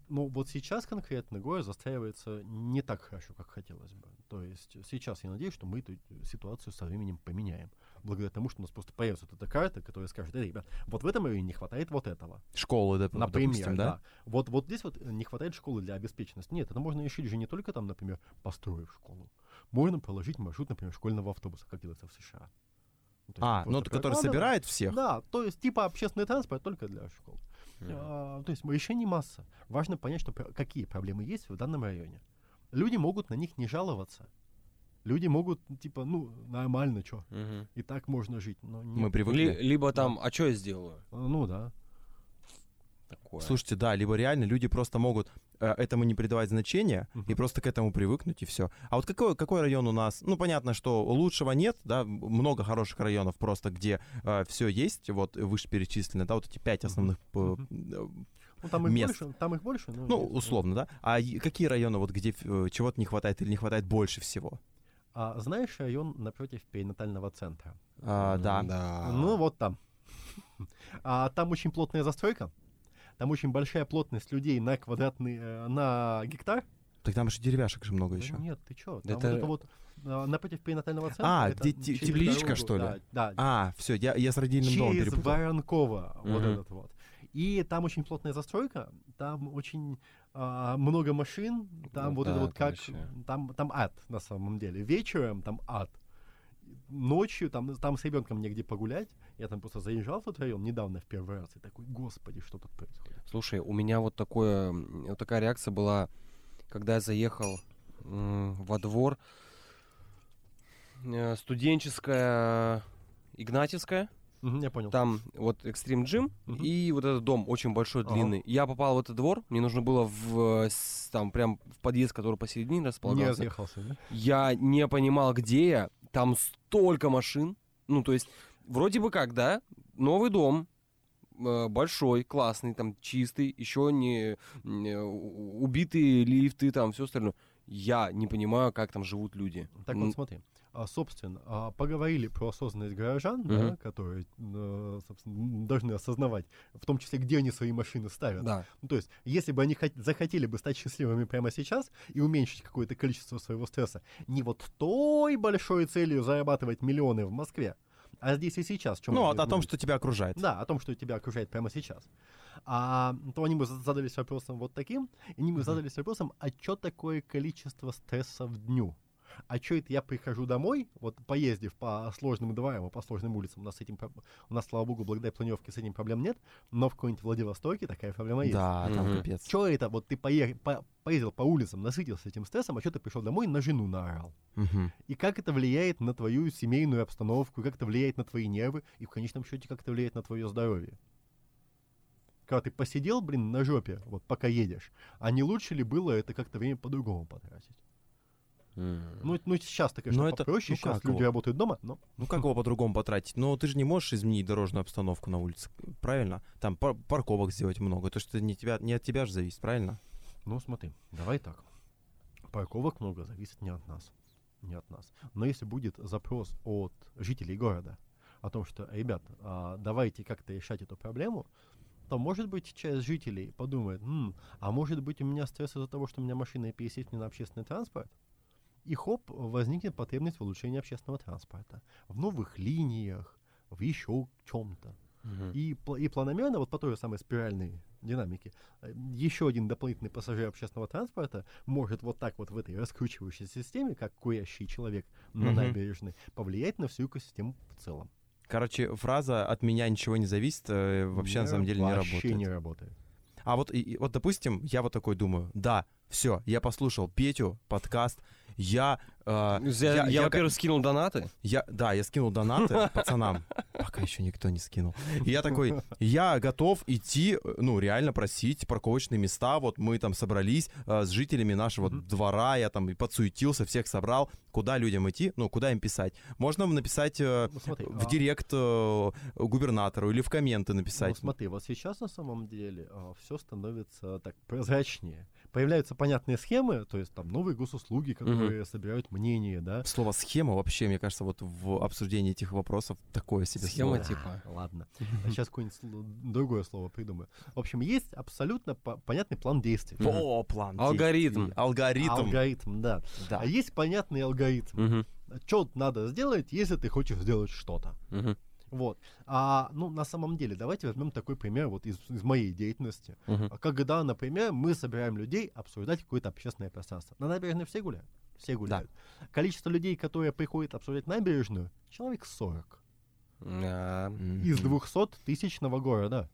ну вот сейчас конкретно город застраивается не так хорошо, как хотелось бы. То есть сейчас я надеюсь, что мы эту ситуацию со временем поменяем. Благодаря тому, что у нас просто появится вот эта карта, которая скажет, эй, ребят, вот в этом районе не хватает вот этого. Школы, доп- Например, допустим, да? да. Вот, вот здесь вот не хватает школы для обеспеченности. Нет, это можно решить же не только там, например, построив школу. Можно проложить маршрут, например, школьного автобуса, как делается в США. Ну, А, ну, который собирает всех. Да, то есть типа общественный транспорт только для школ. А, то есть решений масса. Важно понять, что, какие проблемы есть в данном районе. Люди могут на них не жаловаться. Люди могут, типа, ну, нормально, что, Мгм. и так можно жить. Но Мы нет. привыкли. Ли- либо там, а что я сделаю? Ну да. Такое. Слушайте, да, либо реально люди просто могут э, этому не придавать значения и Мгм. просто к этому привыкнуть и все. А вот какой, какой район у нас? Ну, понятно, что лучшего нет, да, много хороших районов просто, где все есть, вот вышеперечисленные, да, вот эти пять основных э, Ну, там их Мест. больше, там их больше. но Ну, есть, условно, да. А и какие районы, вот где э, чего-то не хватает или не хватает больше всего? А знаешь район напротив перинатального центра? А, да. Да. Ну, вот там. [laughs] А, там очень плотная застройка. Там очень большая плотность людей на квадратный, э, на гектар. Так там же деревяшек же много Да еще. Нет, ты чё? Да Там это- вот это вот а, напротив перинатального центра. А, те- тепличка, дорогу, что ли? Да, да, А, все, я, я с родильным домом через перепутал. Воронкова, вот Мгм. этот вот. И там очень плотная застройка, там очень а, много машин, там Ну вот это да, вот это как, вообще. там, там ад на самом деле. Вечером там ад. Ночью там, там с ребенком негде погулять. Я там просто заезжал в тот район недавно в первый раз и такой, господи, что тут происходит. Слушай, у меня вот такое, вот такая реакция была, когда я заехал м, во двор. Э, Студенческая Игнатьевская. Мгм, я понял. Там вот экстрим джим Мгм. и вот этот дом очень большой, Ага. длинный. Я попал в этот двор, мне нужно было в, э, там прям в подъезд, который посередине не располагался. разъехался, да? Я не понимал, где я. Там столько машин. Ну, то есть, вроде бы как, да, новый дом, э, большой, классный, там чистый, еще не убитые лифты, там все остальное. Я не понимаю, как там живут люди. Так вот, смотри. А, собственно, а, поговорили про осознанность горожан, да, Мгм. которые, э, собственно, должны осознавать, в том числе, где они свои машины ставят. Да. Ну, то есть, если бы они хот- захотели бы стать счастливыми прямо сейчас и уменьшить какое-то количество своего стресса, не вот той большой целью зарабатывать миллионы в Москве, а здесь и сейчас. в чём Ну, а о том, что тебя окружает. Да, о том, что тебя окружает прямо сейчас. А, то они бы за- задались вопросом вот таким, и они бы Мгм. задались вопросом, а что такое количество стресса в дню? А что это я прихожу домой, вот поездив по сложным дворам и по сложным улицам, у нас с этим, у нас, слава богу, благодаря планировке с этим проблем нет, но в какой-нибудь Владивостоке такая проблема есть. Да, там Мгм. капец. Что это, вот ты поех- по- поездил по улицам, насытился этим стрессом, а что ты пришел домой и на жену наорал? Мгм. И как это влияет на твою семейную обстановку, как это влияет на твои нервы, и в конечном счете, как это влияет на твое здоровье. Когда ты посидел, блин, на жопе, вот пока едешь, а не лучше ли было это как-то время по-другому потратить? Ну, это- ну сейчас-то, конечно, Ну, это- попроще, ну, сейчас как люди его? работают дома, но... Ну как его по-другому потратить? Ну ты же не можешь изменить дорожную обстановку на улице, правильно? Там пар- парковок сделать много, то что не, тебя, не от тебя же зависит, правильно? Ну, смотри, давай так. Парковок много зависит не от нас. Не от нас. Но если будет запрос от жителей города о том, что, ребят, а, давайте как-то решать эту проблему, то, может быть, часть жителей подумает, «М, а может быть, у меня стресс из-за того, что у меня машина и пересесть мне на общественный транспорт? И хоп, возникнет потребность в улучшении общественного транспорта. В новых линиях, в еще чем-то. Мгм. И, и планомерно, вот по той же самой спиральной динамики. Э, Еще один дополнительный пассажир общественного транспорта может вот так вот в этой раскручивающейся системе, как курящий человек на Мгм. набережной, повлиять на всю экосистему в целом. Короче, фраза «от меня ничего не зависит» э, вообще на самом деле не Вообще работает. не работает. А вот, и вот, допустим, я вот такой думаю, да, все, я послушал Петю, подкаст, я, э, Я, я, я- я во-первых, скинул донаты. я, да, я скинул донаты [laughs] пацанам, пока еще никто не скинул. И я такой, я готов идти, э, ну, реально просить парковочные места, вот мы там собрались э, с жителями нашего Мгм. двора, я там и подсуетился, всех собрал, куда людям идти, ну, куда им писать. Можно написать э, Ну, смотри, в а- директ э, губернатору или в комменты Ну, написать. смотри, вот сейчас на самом деле все становится так прозрачнее. Появляются понятные схемы, то есть там новые госуслуги, которые собирают мнение, да. Слово схема вообще, мне кажется, вот в обсуждении этих вопросов такое себе Схема слово. типа. Ладно, сейчас какое-нибудь другое слово придумаю. В общем, есть абсолютно по- понятный план действий. О, план. Алгоритм. Алгоритм. Алгоритм, да. Да. А есть понятный алгоритм. Мгм, Что надо сделать, если ты хочешь сделать что-то. мгм, Вот. А, ну, на самом деле, давайте возьмем такой пример вот из, из моей деятельности. А Когда, например, мы собираем людей обсуждать какое-то общественное пространство. На набережной все гуляют? Все гуляют. Количество людей, которые приходят обсуждать набережную, человек 40. А, Из Мгм. 200 тысячного города.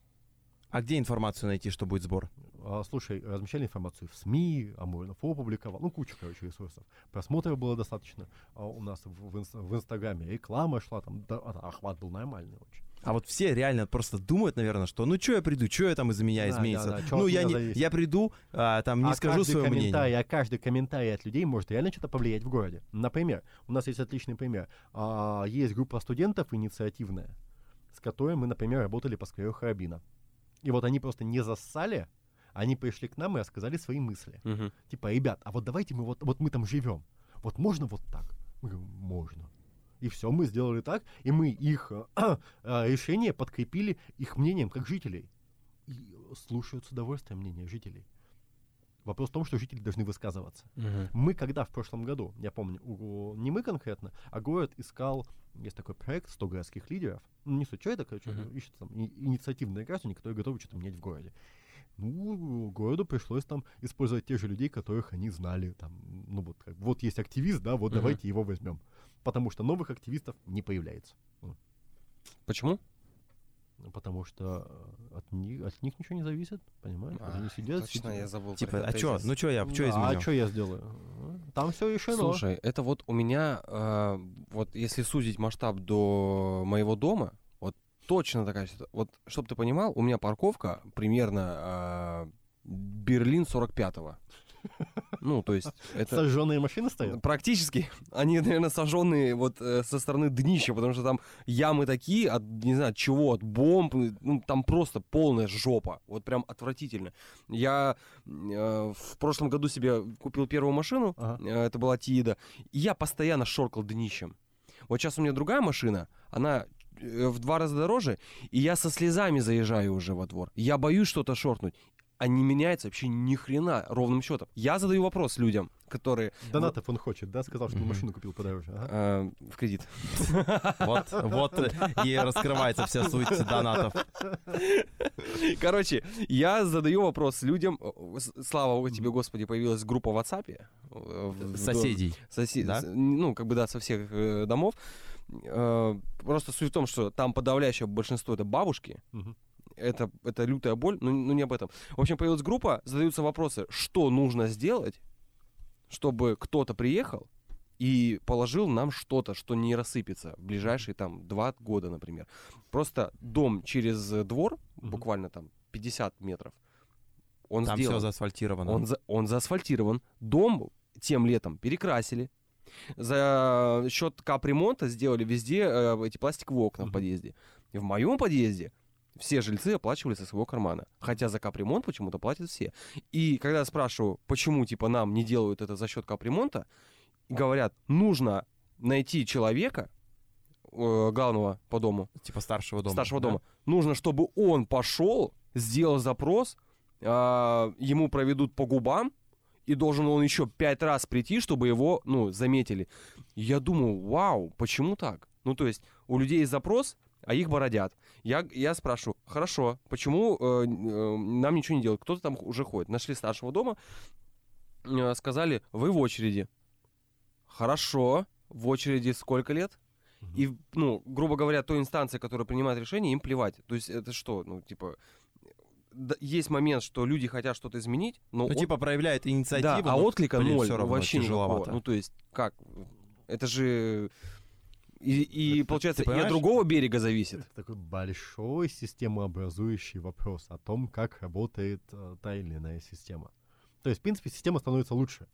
А где информацию найти, что будет сбор? А, слушай, размещали информацию в СМИ, Амуринфо опубликовал, ну, куча, короче, ресурсов. Просмотров было достаточно а у нас в, в в Инстаграме, реклама шла, там да, а- охват был нормальный очень. А вот все реально просто думают, наверное, что ну что я приду, что я там из-за меня Да, изменится. да, да, ну я, не, зависит. я приду, а, там не а скажу свое мнение. а каждый комментарий от людей может реально что-то повлиять в городе. Например, у нас есть отличный пример. А, есть группа студентов инициативная, с которой мы, например, работали по скверу Харабина. И вот они просто не зассали, они пришли к нам и рассказали свои мысли. мгм. Типа, ребят, а вот давайте мы вот, вот мы там живем. Вот можно вот так? Мы говорим, можно. И все, мы сделали так, и мы их э, [clears throat] э, решение подкрепили их мнением как жителей. И слушают с удовольствием мнение жителей. Вопрос в том, что жители должны высказываться. Мгм. Мы когда в прошлом году, я помню, у- не мы конкретно, а город искал, есть такой проект 100 городских лидеров. Ну, не суть, что это, короче, Мгм. ищут там и- инициативные граждане, которые готовы что-то менять в городе. Ну, городу пришлось там использовать тех же людей, которых они знали. Там, ну вот, как, вот есть активист, да, вот Мгм. давайте его возьмем. Потому что новых активистов не появляется. Почему? Потому что э, от них, от них ничего не зависит, понимаешь? Вот они А, сидят, Точно, сидят. я забыл. Типа, а что? Ну что я, что Да, изменю? А что я сделаю? Там все решено. Слушай, это вот у меня, э, вот если сузить масштаб до моего дома, точно такая ситуация. Вот, чтобы ты понимал, у меня парковка примерно э, Берлин 45-го. Ну, то есть [laughs] это... Сожженные машины стоят? Практически. Они, наверное, сожженные вот э, со стороны днища, потому что там ямы такие, от, не знаю, от чего, от бомб, ну, там просто полная жопа. Вот прям отвратительно. Я э, в прошлом году себе купил первую машину, Ага. э, это была Тиида, и я постоянно шоркал днищем. Вот сейчас у меня другая машина, она в два раза дороже, и я со слезами заезжаю уже во двор. Я боюсь что-то шоркнуть. А не меняется вообще ни хрена ровным счетом. Я задаю вопрос людям, которые Донатов он хочет, да? Сказал, что Мгм. машину купил подороже. Ага. э, в кредит. Вот, вот э, и раскрывается вся суть донатов. Короче, я задаю вопрос людям. Э, Слава тебе, Господи, появилась группа в WhatsApp. э, Соседей. дом- сосе- да? с- Ну, как бы, да, со всех э, домов. Э, Просто суть в том, что там подавляющее большинство это бабушки. Мгм. Это, это лютая боль, но, но не об этом. В общем, появилась группа, задаются вопросы, что нужно сделать, чтобы кто-то приехал и положил нам что-то, что не рассыпется в ближайшие там два года, например. Просто дом через двор, Мгм. буквально там 50 метров, он Там сделан. все заасфальтировано. Он, за- он заасфальтирован. Дом тем летом перекрасили. За счет капремонта сделали везде э, эти пластиковые окна в подъезде. И в моем подъезде все жильцы оплачивали со своего кармана. Хотя за капремонт почему-то платят все. И когда я спрашиваю, почему типа нам не делают это за счет капремонта, говорят, нужно найти человека, э, главного по дому, Типа старшего дома. старшего да? дома. Нужно, чтобы он пошел, сделал запрос, а, ему проведут по губам, и должен он еще пять раз прийти, чтобы его, ну, заметили. Я думаю, вау, почему так? Ну, то есть у людей есть запрос, а их бородят. Я, я спрашиваю, хорошо, почему э, э, нам ничего не делают? Кто-то там уже ходит. Нашли старшего дома, э, сказали, вы в очереди. Хорошо, в очереди сколько лет? И, ну, грубо говоря, той инстанции, которая принимает решение, им плевать. То есть это что, ну, типа, есть момент, что люди хотят что-то изменить, но... Ну, от- типа, проявляет инициативу. да, а отклика блин, ноль, всё равно вообще никакого. тяжеловато. Ну, то есть, как? Это же... И, и Это- получается, и от другого берега зависит. Это такой большой системообразующий вопрос о том, как работает э, та или иная система. То есть, в принципе, система становится лучше.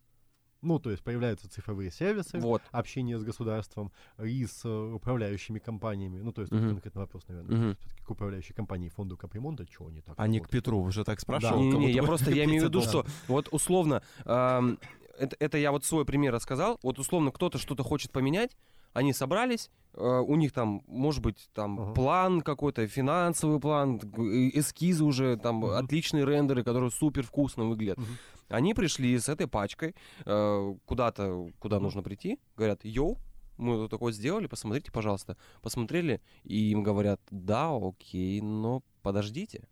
Ну, то есть появляются цифровые сервисы, Вот. общение с государством и с э, управляющими компаниями. Ну, то есть, Мгм. конкретный вопрос, наверное. Мгм. Все-таки к управляющей компании фонду капремонта, чего не так? А не к? Петру, вы же так спрашивал. Не, как не, я просто я имею в виду, что вот условно, это, это я вот свой пример рассказал, вот условно кто-то что-то хочет поменять, они собрались, э, у них там, может быть, там Ага. план какой-то, финансовый план, эскизы уже, там Мгм. отличные рендеры, которые супер вкусно выглядят. Мгм. Они пришли с этой пачкой э, куда-то, куда нужно прийти, говорят, йоу, мы вот такое сделали, посмотрите, пожалуйста. Посмотрели, и им говорят, да, окей, но подождите.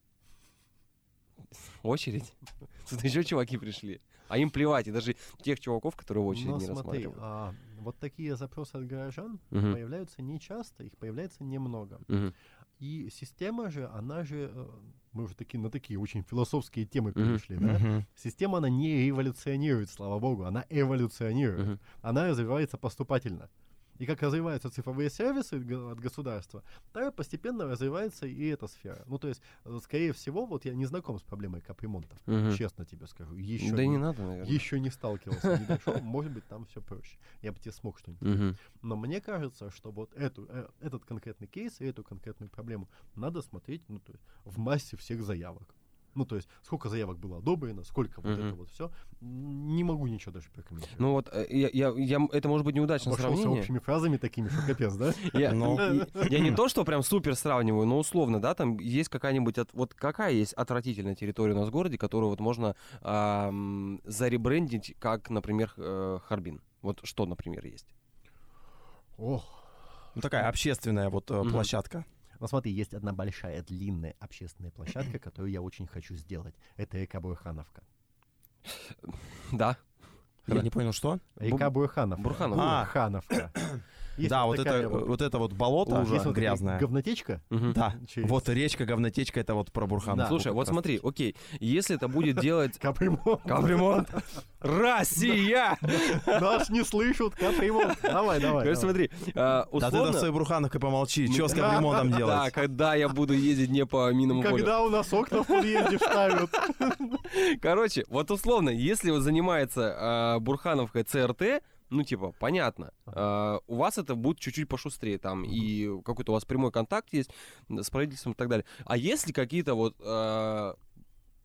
Очередь. [laughs] Тут еще чуваки пришли. А им плевать, и даже тех чуваков, которые в очередь Но не смотри, а, вот такие запросы от горожан Мгм. появляются не часто, их появляется немного. Мгм. И система же, она же, э, мы уже такие на такие очень философские темы перешли, да? Мгм. Система, она не эволюционирует, слава богу, она эволюционирует. Мгм. Она развивается поступательно. И как развиваются цифровые сервисы от государства, так и постепенно развивается и эта сфера. Ну, то есть, э, скорее всего, вот я не знаком с проблемой капремонтов, Мгм. честно тебе скажу. Еще Да не, не надо, наверное. еще не сталкивался, не [laughs] дошел, может быть, там все проще. Я бы тебе смог что-нибудь Мгм. но мне кажется, что вот эту, э, этот конкретный кейс и эту конкретную проблему надо смотреть ну, то есть, в массе всех заявок. Ну, то есть, сколько заявок было одобрено, сколько вот Мгм. это вот все. Не могу ничего даже прокомментировать. Ну вот, э, я, я, я- это может быть неудачное Обошелся сравнение. общими фразами такими, что капец, да? [laughs] Я, Ну. [laughs] я не то, что прям супер сравниваю, но условно, да, там есть какая-нибудь, от- вот какая есть отвратительная территория у нас в городе, которую вот можно заребрендить, как, например, э, Харбин. Вот что, например, есть? Ох. Ну, такая общественная вот э, площадка. Ну смотри, есть одна большая, длинная общественная площадка, которую я очень хочу сделать. Это река Бурхановка. Да. Я не понял, что? Река Бурхановка. Бурхановка. А. Бурхановка. [clears throat] [clears throat] Есть да, вот такая это, вот это вот болото есть вот грязное. говнотечка. Мгм. Да, через- вот речка, говнотечка, это вот про Бурхан. Да. Слушай, вот смотри, окей, если это будет делать [laughs] Капремонт. капремонт, Россия! [laughs] Нас не слышат, капремонт. Давай, давай. Короче, смотри, а, Да ты до условно... своей Бурхановкой помолчи, что с [laughs] Да. капремонтом Да, делать? когда я буду ездить не по минному полю. Когда у нас окна в подъезде ставят. Короче, вот условно, если вот занимается а, Бурхановкой ЦРТ, ну, типа, понятно, а, у вас это будет чуть-чуть пошустрее, там, и какой-то у вас прямой контакт есть с правительством и так далее. А если какие-то вот, а,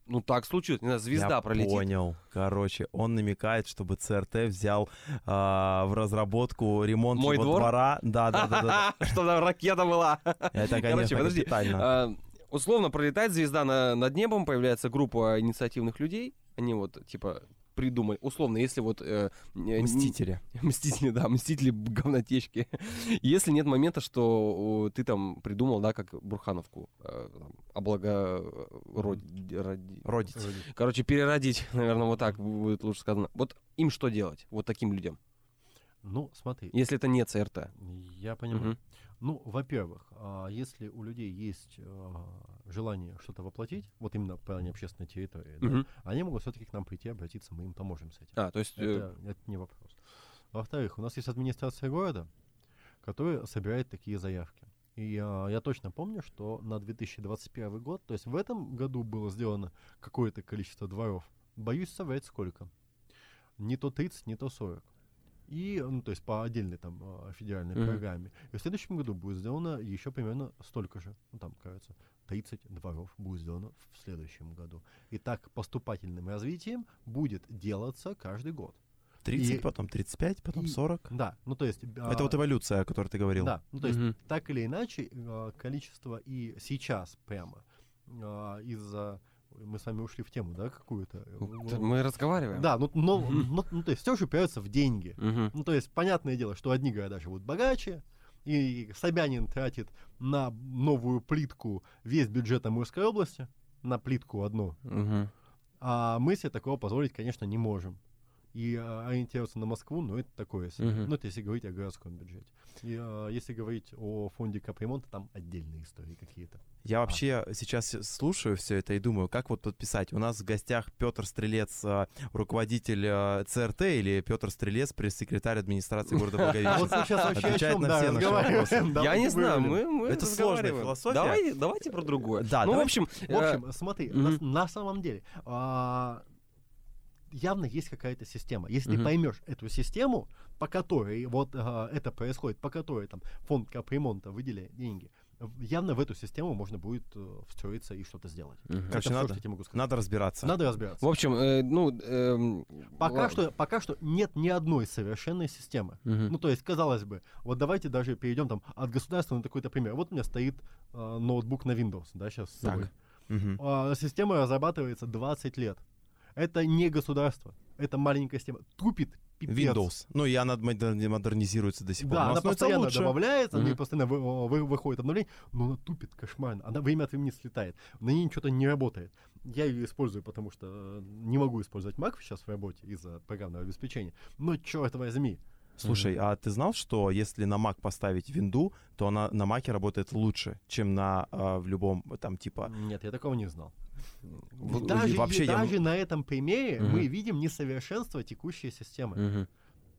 ну, так случилось, не знаю, звезда Я пролетит. понял. Короче, он намекает, чтобы ЦРТ взял а, в разработку ремонт Мой его двор? двора. Да, да, да, да. [laughs] Что там ракета была. Это, Короче, конечно, подожди. А, Условно пролетает звезда на- над небом, появляется группа инициативных людей, они вот, типа, придумали, условно, если вот... э, Мстители. [laughs] Мстители, да, мстители [laughs] говнотечки. [laughs] Если нет момента, что ты там придумал, да, как Бурхановку э, там, облагородить. Родить. Короче, переродить, наверное, вот так будет лучше сказано. Вот им что делать, вот таким людям, Ну, смотри, если это не ЦРТ? я понимаю. Мгм. Ну, во-первых, а, если у людей есть а, желание что-то воплотить, вот именно плане общественной территории, да, Мгм. они могут все-таки к нам прийти, обратиться, мы им поможем с этим. А, то есть... э, Это, это не вопрос. Во-вторых, у нас есть администрация города, которая собирает такие заявки. И а, я точно помню, что на 2021 год, то есть в этом году было сделано какое-то количество дворов. Боюсь соврать сколько. Не то 30, не то 40. И, ну, то есть по отдельной там а, федеральной Мгм. программе. И в следующем году будет сделано еще примерно столько же. Ну, там, кажется, 30 дворов будет сделано в следующем году. И так поступательным развитием будет делаться каждый год. 30, И- потом 35, потом и- 40. Да, ну то есть... Это а, вот эволюция, о которой ты говорил. Да, ну то есть Мгм. так или иначе э, количество и сейчас прямо из-за... Мы с вами ушли в тему, да, какую-то? т- Мы разговариваем. Да, ну, но, Мгм. но- ну, то есть все же упирается в деньги. Мгм. Ну, то есть, понятное дело, что одни города живут богаче, и Собянин тратит на новую плитку весь бюджет Амурской области, на плитку одну, Мгм. а мы себе такого позволить, конечно, не можем. И а, ориентироваться на Москву, ну, это такое себе. Мгм. Ну, это если говорить о городском бюджете. И а, если говорить о фонде капремонта, там отдельные истории какие-то. Я вообще сейчас слушаю все это и думаю, как вот подписать. У нас в гостях Петр Стрелец, э, руководитель э, ЦРТ, или Петр Стрелец, пресс-секретарь администрации города А вот Благовещенска. Отвечает на все наши вопросы. [laughs] Я не знаю, мы, Это сложная философия. Давай, давайте про другое. Да, ну, в общем, В э, общем, смотри, мгм. на, самом деле, а, явно есть какая-то система. Если ты Мгм. поймешь эту систему, по которой вот а, это происходит, по которой там фонд капремонта выделяет деньги, явно в эту систему можно будет э, встроиться и что-то сделать. Мгм. Короче, всё, надо- что я тебе могу сказать. Надо разбираться. Надо разбираться. в общем, э, ну, эм, Пока ладно. что, пока что нет ни одной совершенной системы. Мгм. Ну, то есть, казалось бы, вот давайте даже перейдем там от государства на такой-то пример. Вот у меня стоит э, ноутбук на Windows, да, сейчас с Так. собой. Мгм. А, Система разрабатывается 20 лет. Это не государство, это маленькая система. Тупит пипец. Windows. Ну и она модерни- модернизируется до сих пор. Да, она постоянно лучше. добавляется, на ней Мгм. постоянно вы- вы- выходит обновление, но она тупит кошмарно. Она время от времени слетает. На ней что-то не работает. Я ее использую, потому что э, не могу использовать Mac сейчас в работе из-за программного обеспечения. Но черт возьми, Слушай, а ты знал, что если на Mac поставить винду, то она на Mac работает лучше, чем на а, в любом там типа. нет, я такого не знал. Даже, вообще я- даже на этом примере Мгм. мы видим несовершенство текущей системы. Мгм.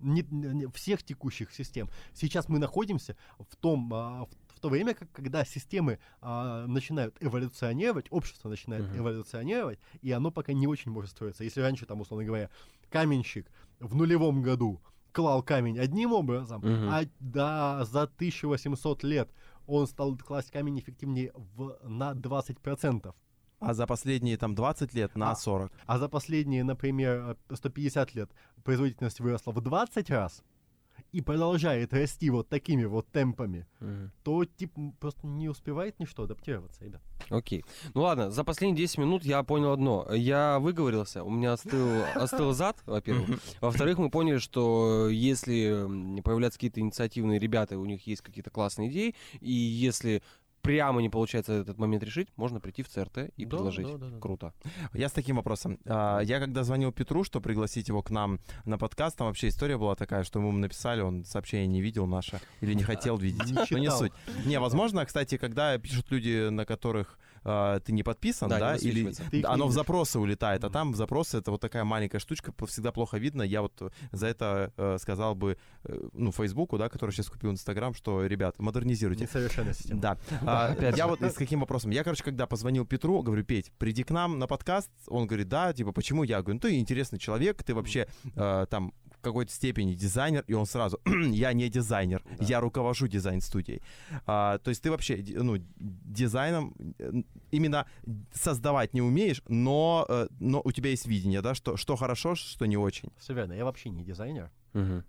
не- не- всех текущих систем. Сейчас мы находимся в том, а, в, в то время, как, когда системы а, начинают эволюционировать, общество начинает Мгм. эволюционировать, и оно пока не очень может строиться. Если раньше, там, условно говоря, каменщик в нулевом году клал камень одним образом, Мгм. а да, за 1800 лет он стал класть камень эффективнее в, на 20%. А за последние там 20 лет на А. 40. А за последние, например, э, 150 лет производительность выросла в 20 раз и продолжает расти вот такими вот темпами, Мгм. то тип просто не успевает ничто адаптироваться, ребят. Окей. Ну ладно, за последние 10 минут я понял одно. Я выговорился, у меня остыл, [laughs] остыл зад, во-первых. Во-вторых, мы поняли, что если м, появляются какие-то инициативные ребята, у них есть какие-то классные идеи, и если прямо не получается этот момент решить, можно прийти в ЦРТ и Да, предложить. да, да, да. Круто. Я с таким вопросом. А, Я когда звонил Петру, что пригласить его к нам на подкаст, там вообще история была такая, что мы ему написали, он сообщение не видел наше или не [laughs] хотел видеть. Не Ну, не читал. суть. Не, возможно, кстати, когда пишут люди, на которых а, ты не подписан, Да, не да, или оно в запросы улетает, а там в запросы это вот такая маленькая штучка, всегда плохо видно. Я вот за это э, сказал бы, э, ну, Фейсбуку, да, который сейчас купил Инстаграм, что, ребят, модернизируйте. Несовершенная система. Да. [laughs] А, я вот с каким вопросом? Я, короче, когда позвонил Петру, говорю, Петь, приди к нам на подкаст. Он говорит, да, типа, почему? Я говорю, ну, ты интересный человек, ты вообще э, там в какой-то степени дизайнер, и он сразу, [clears throat] я не дизайнер, Да. я руковожу дизайн-студией. А, то есть ты вообще, ну, дизайном именно создавать не умеешь, но, э, но у тебя есть видение, да, что, что хорошо, что не очень. Все верно. Я вообще не дизайнер. Мгм.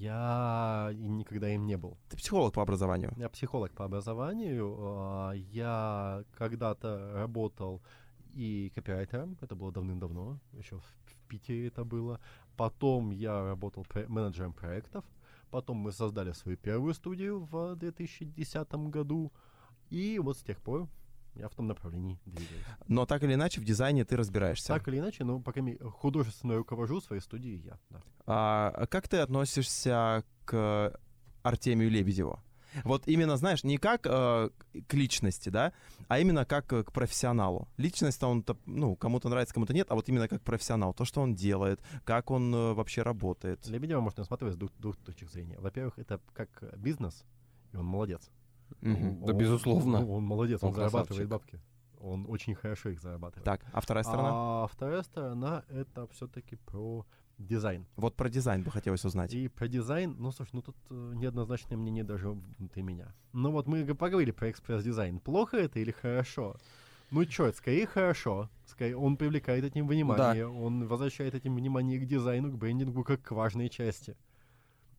Я никогда им не был. Ты психолог по образованию. Я психолог по образованию. а, Я когда-то работал и копирайтером. Это было давным-давно. Еще в Питере это было. Потом я работал про- менеджером проектов. Потом мы создали свою первую студию в 2010 году. И вот с тех пор я в том направлении двигаюсь. Но так или иначе в дизайне ты разбираешься. Так или иначе, ну, пока ми- художественно руковожу своей студией я. Да. А а как ты относишься к Артемию Лебедеву? Вот именно, знаешь, не как э, к личности, да, а именно как э, к профессионалу. Личность он, ну, кому-то нравится, кому-то нет, а вот именно как профессионал. То, что он делает, как он э, вообще работает. Лебедева можно рассматривать с двух, двух точек зрения. Во-первых, это как бизнес, и он молодец. Да, Он- безусловно. ну, Он, молодец, он, Он зарабатывает бабки. Он очень хорошо их зарабатывает. Так, а вторая сторона? А вторая сторона это все-таки про дизайн. Вот про дизайн бы хотелось узнать. И про дизайн, ну слушай, ну тут э, неоднозначное мнение даже внутри меня. Ну вот мы поговорили про экспресс-дизайн. Плохо это или хорошо? Ну чё, это скорее хорошо. Скорее, он привлекает этим внимание, он возвращает этим внимание к дизайну, к брендингу как к важной части.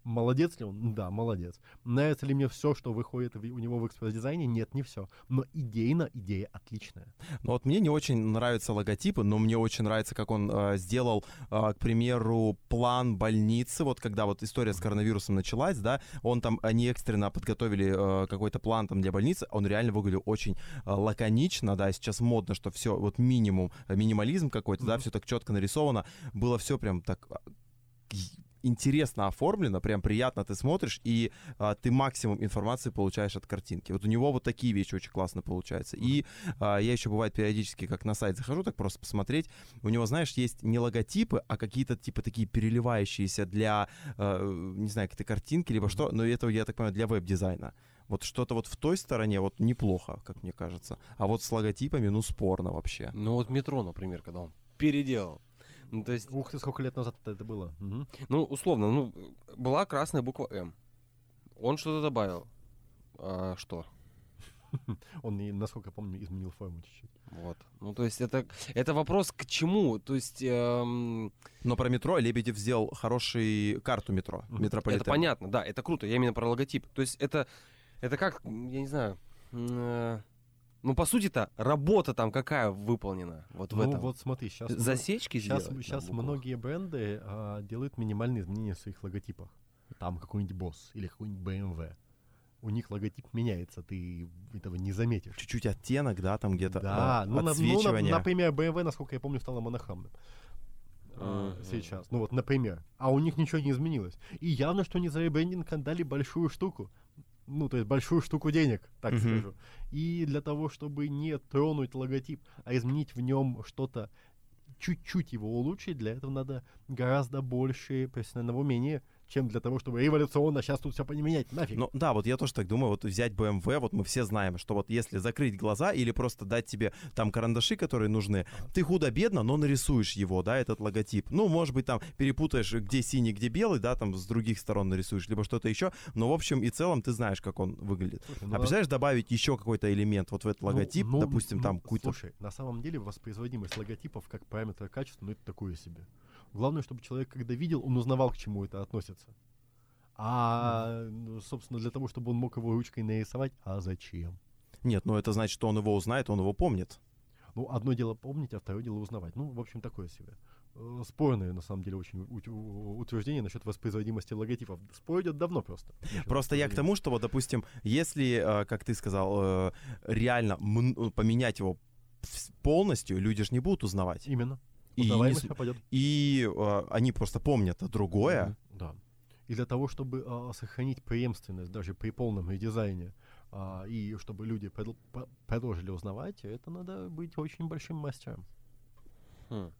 Молодец ли он? Да, молодец. Нравится ли мне все, что выходит в- у него в экспресс-дизайне? Нет, не все. Но идейно идея отличная. Ну вот мне не очень нравятся логотипы, но мне очень нравится, как он э, сделал, э, к примеру, план больницы. Вот когда вот история с коронавирусом началась, да, он там, они экстренно подготовили э, какой-то план там для больницы, он реально выглядел очень э, лаконично, да, сейчас модно, что все вот минимум, минимализм какой-то, да, Мгм. все так четко нарисовано, было все прям так интересно оформлено, прям приятно ты смотришь, и а, ты максимум информации получаешь от картинки. Вот у него вот такие вещи очень классно получаются. И а, я еще бывает периодически, как на сайт захожу, так просто посмотреть. У него, знаешь, есть не логотипы, а какие-то типа такие переливающиеся для, э, не знаю, какие-то картинки, либо что, но это, я так понимаю, для веб-дизайна. Вот что-то вот в той стороне вот неплохо, как мне кажется. А вот с логотипами, ну, спорно вообще. Ну вот метро, например, когда он переделал. Ну, то есть, Ух ты, сколько лет назад это было. Мгм. ну, условно, ну, была красная буква М. Он что-то добавил. А, что? [laughs] Он, насколько я помню, изменил форму чуть-чуть. Вот. Ну, то есть это, это вопрос к чему? То есть эм, Но про метро Лебедев сделал хорошую карту метро, Мгм. метрополитен. это понятно, да, это круто. Я именно про логотип. То есть это, это как, я не знаю, э, ну, по сути-то, работа там какая выполнена вот в ну этом? вот смотри, сейчас... Засечки Сейчас, сделать сейчас многие бренды а, делают минимальные изменения в своих логотипах. Там какой-нибудь босс или какой-нибудь BMW. У них логотип меняется, ты этого не заметишь. Чуть-чуть оттенок, да, там где-то Да, э, ну, ну, отсвечивание. например, BMW, насколько я помню, стало монохромным. а, Мгм. Сейчас. Ну вот, например. А у них ничего не изменилось. И явно, что они за ребрендинг отдали большую штуку. Ну, то есть большую штуку денег, так Мгм. скажу. И для того, чтобы не тронуть логотип, а изменить в нем что-то, чуть-чуть его улучшить, для этого надо гораздо больше профессионального умения, чем для того, чтобы революционно сейчас тут все поменять. Нафиг. Ну да, вот я тоже так думаю, вот взять BMW, вот мы все знаем, что вот если закрыть глаза или просто дать тебе там карандаши, которые нужны, ты худо-бедно, но нарисуешь его, да, этот логотип. Ну, может быть, там перепутаешь, где синий, где белый, да, там с других сторон нарисуешь, либо что-то еще, но в общем и целом ты знаешь, как он выглядит. Слушай, ну, А представляешь, добавить еще какой-то элемент вот в этот ну, логотип, ну, допустим, ну, там какой-то... Слушай, на самом деле воспроизводимость логотипов как параметр качества, ну это такое себе. Главное, чтобы человек, когда видел, он узнавал, к чему это относится. А, ну, собственно, для того, чтобы он мог его ручкой нарисовать, а зачем? Нет, ну это значит, что он его узнает, он его помнит. Ну, одно дело помнить, а второе дело узнавать. Ну, в общем, такое себе. Э, Спорное, на самом деле, очень утверждение насчет воспроизводимости логотипов. Спорят давно просто. Просто я к тому, что вот, допустим, если, э, как ты сказал, э, реально поменять его полностью, люди же не будут узнавать. Именно. И, не и э, они просто помнят другое. Да. И для того, чтобы а, сохранить преемственность даже при полном редизайне, а, и чтобы люди по- продолжили узнавать, это надо быть очень большим мастером. Хм.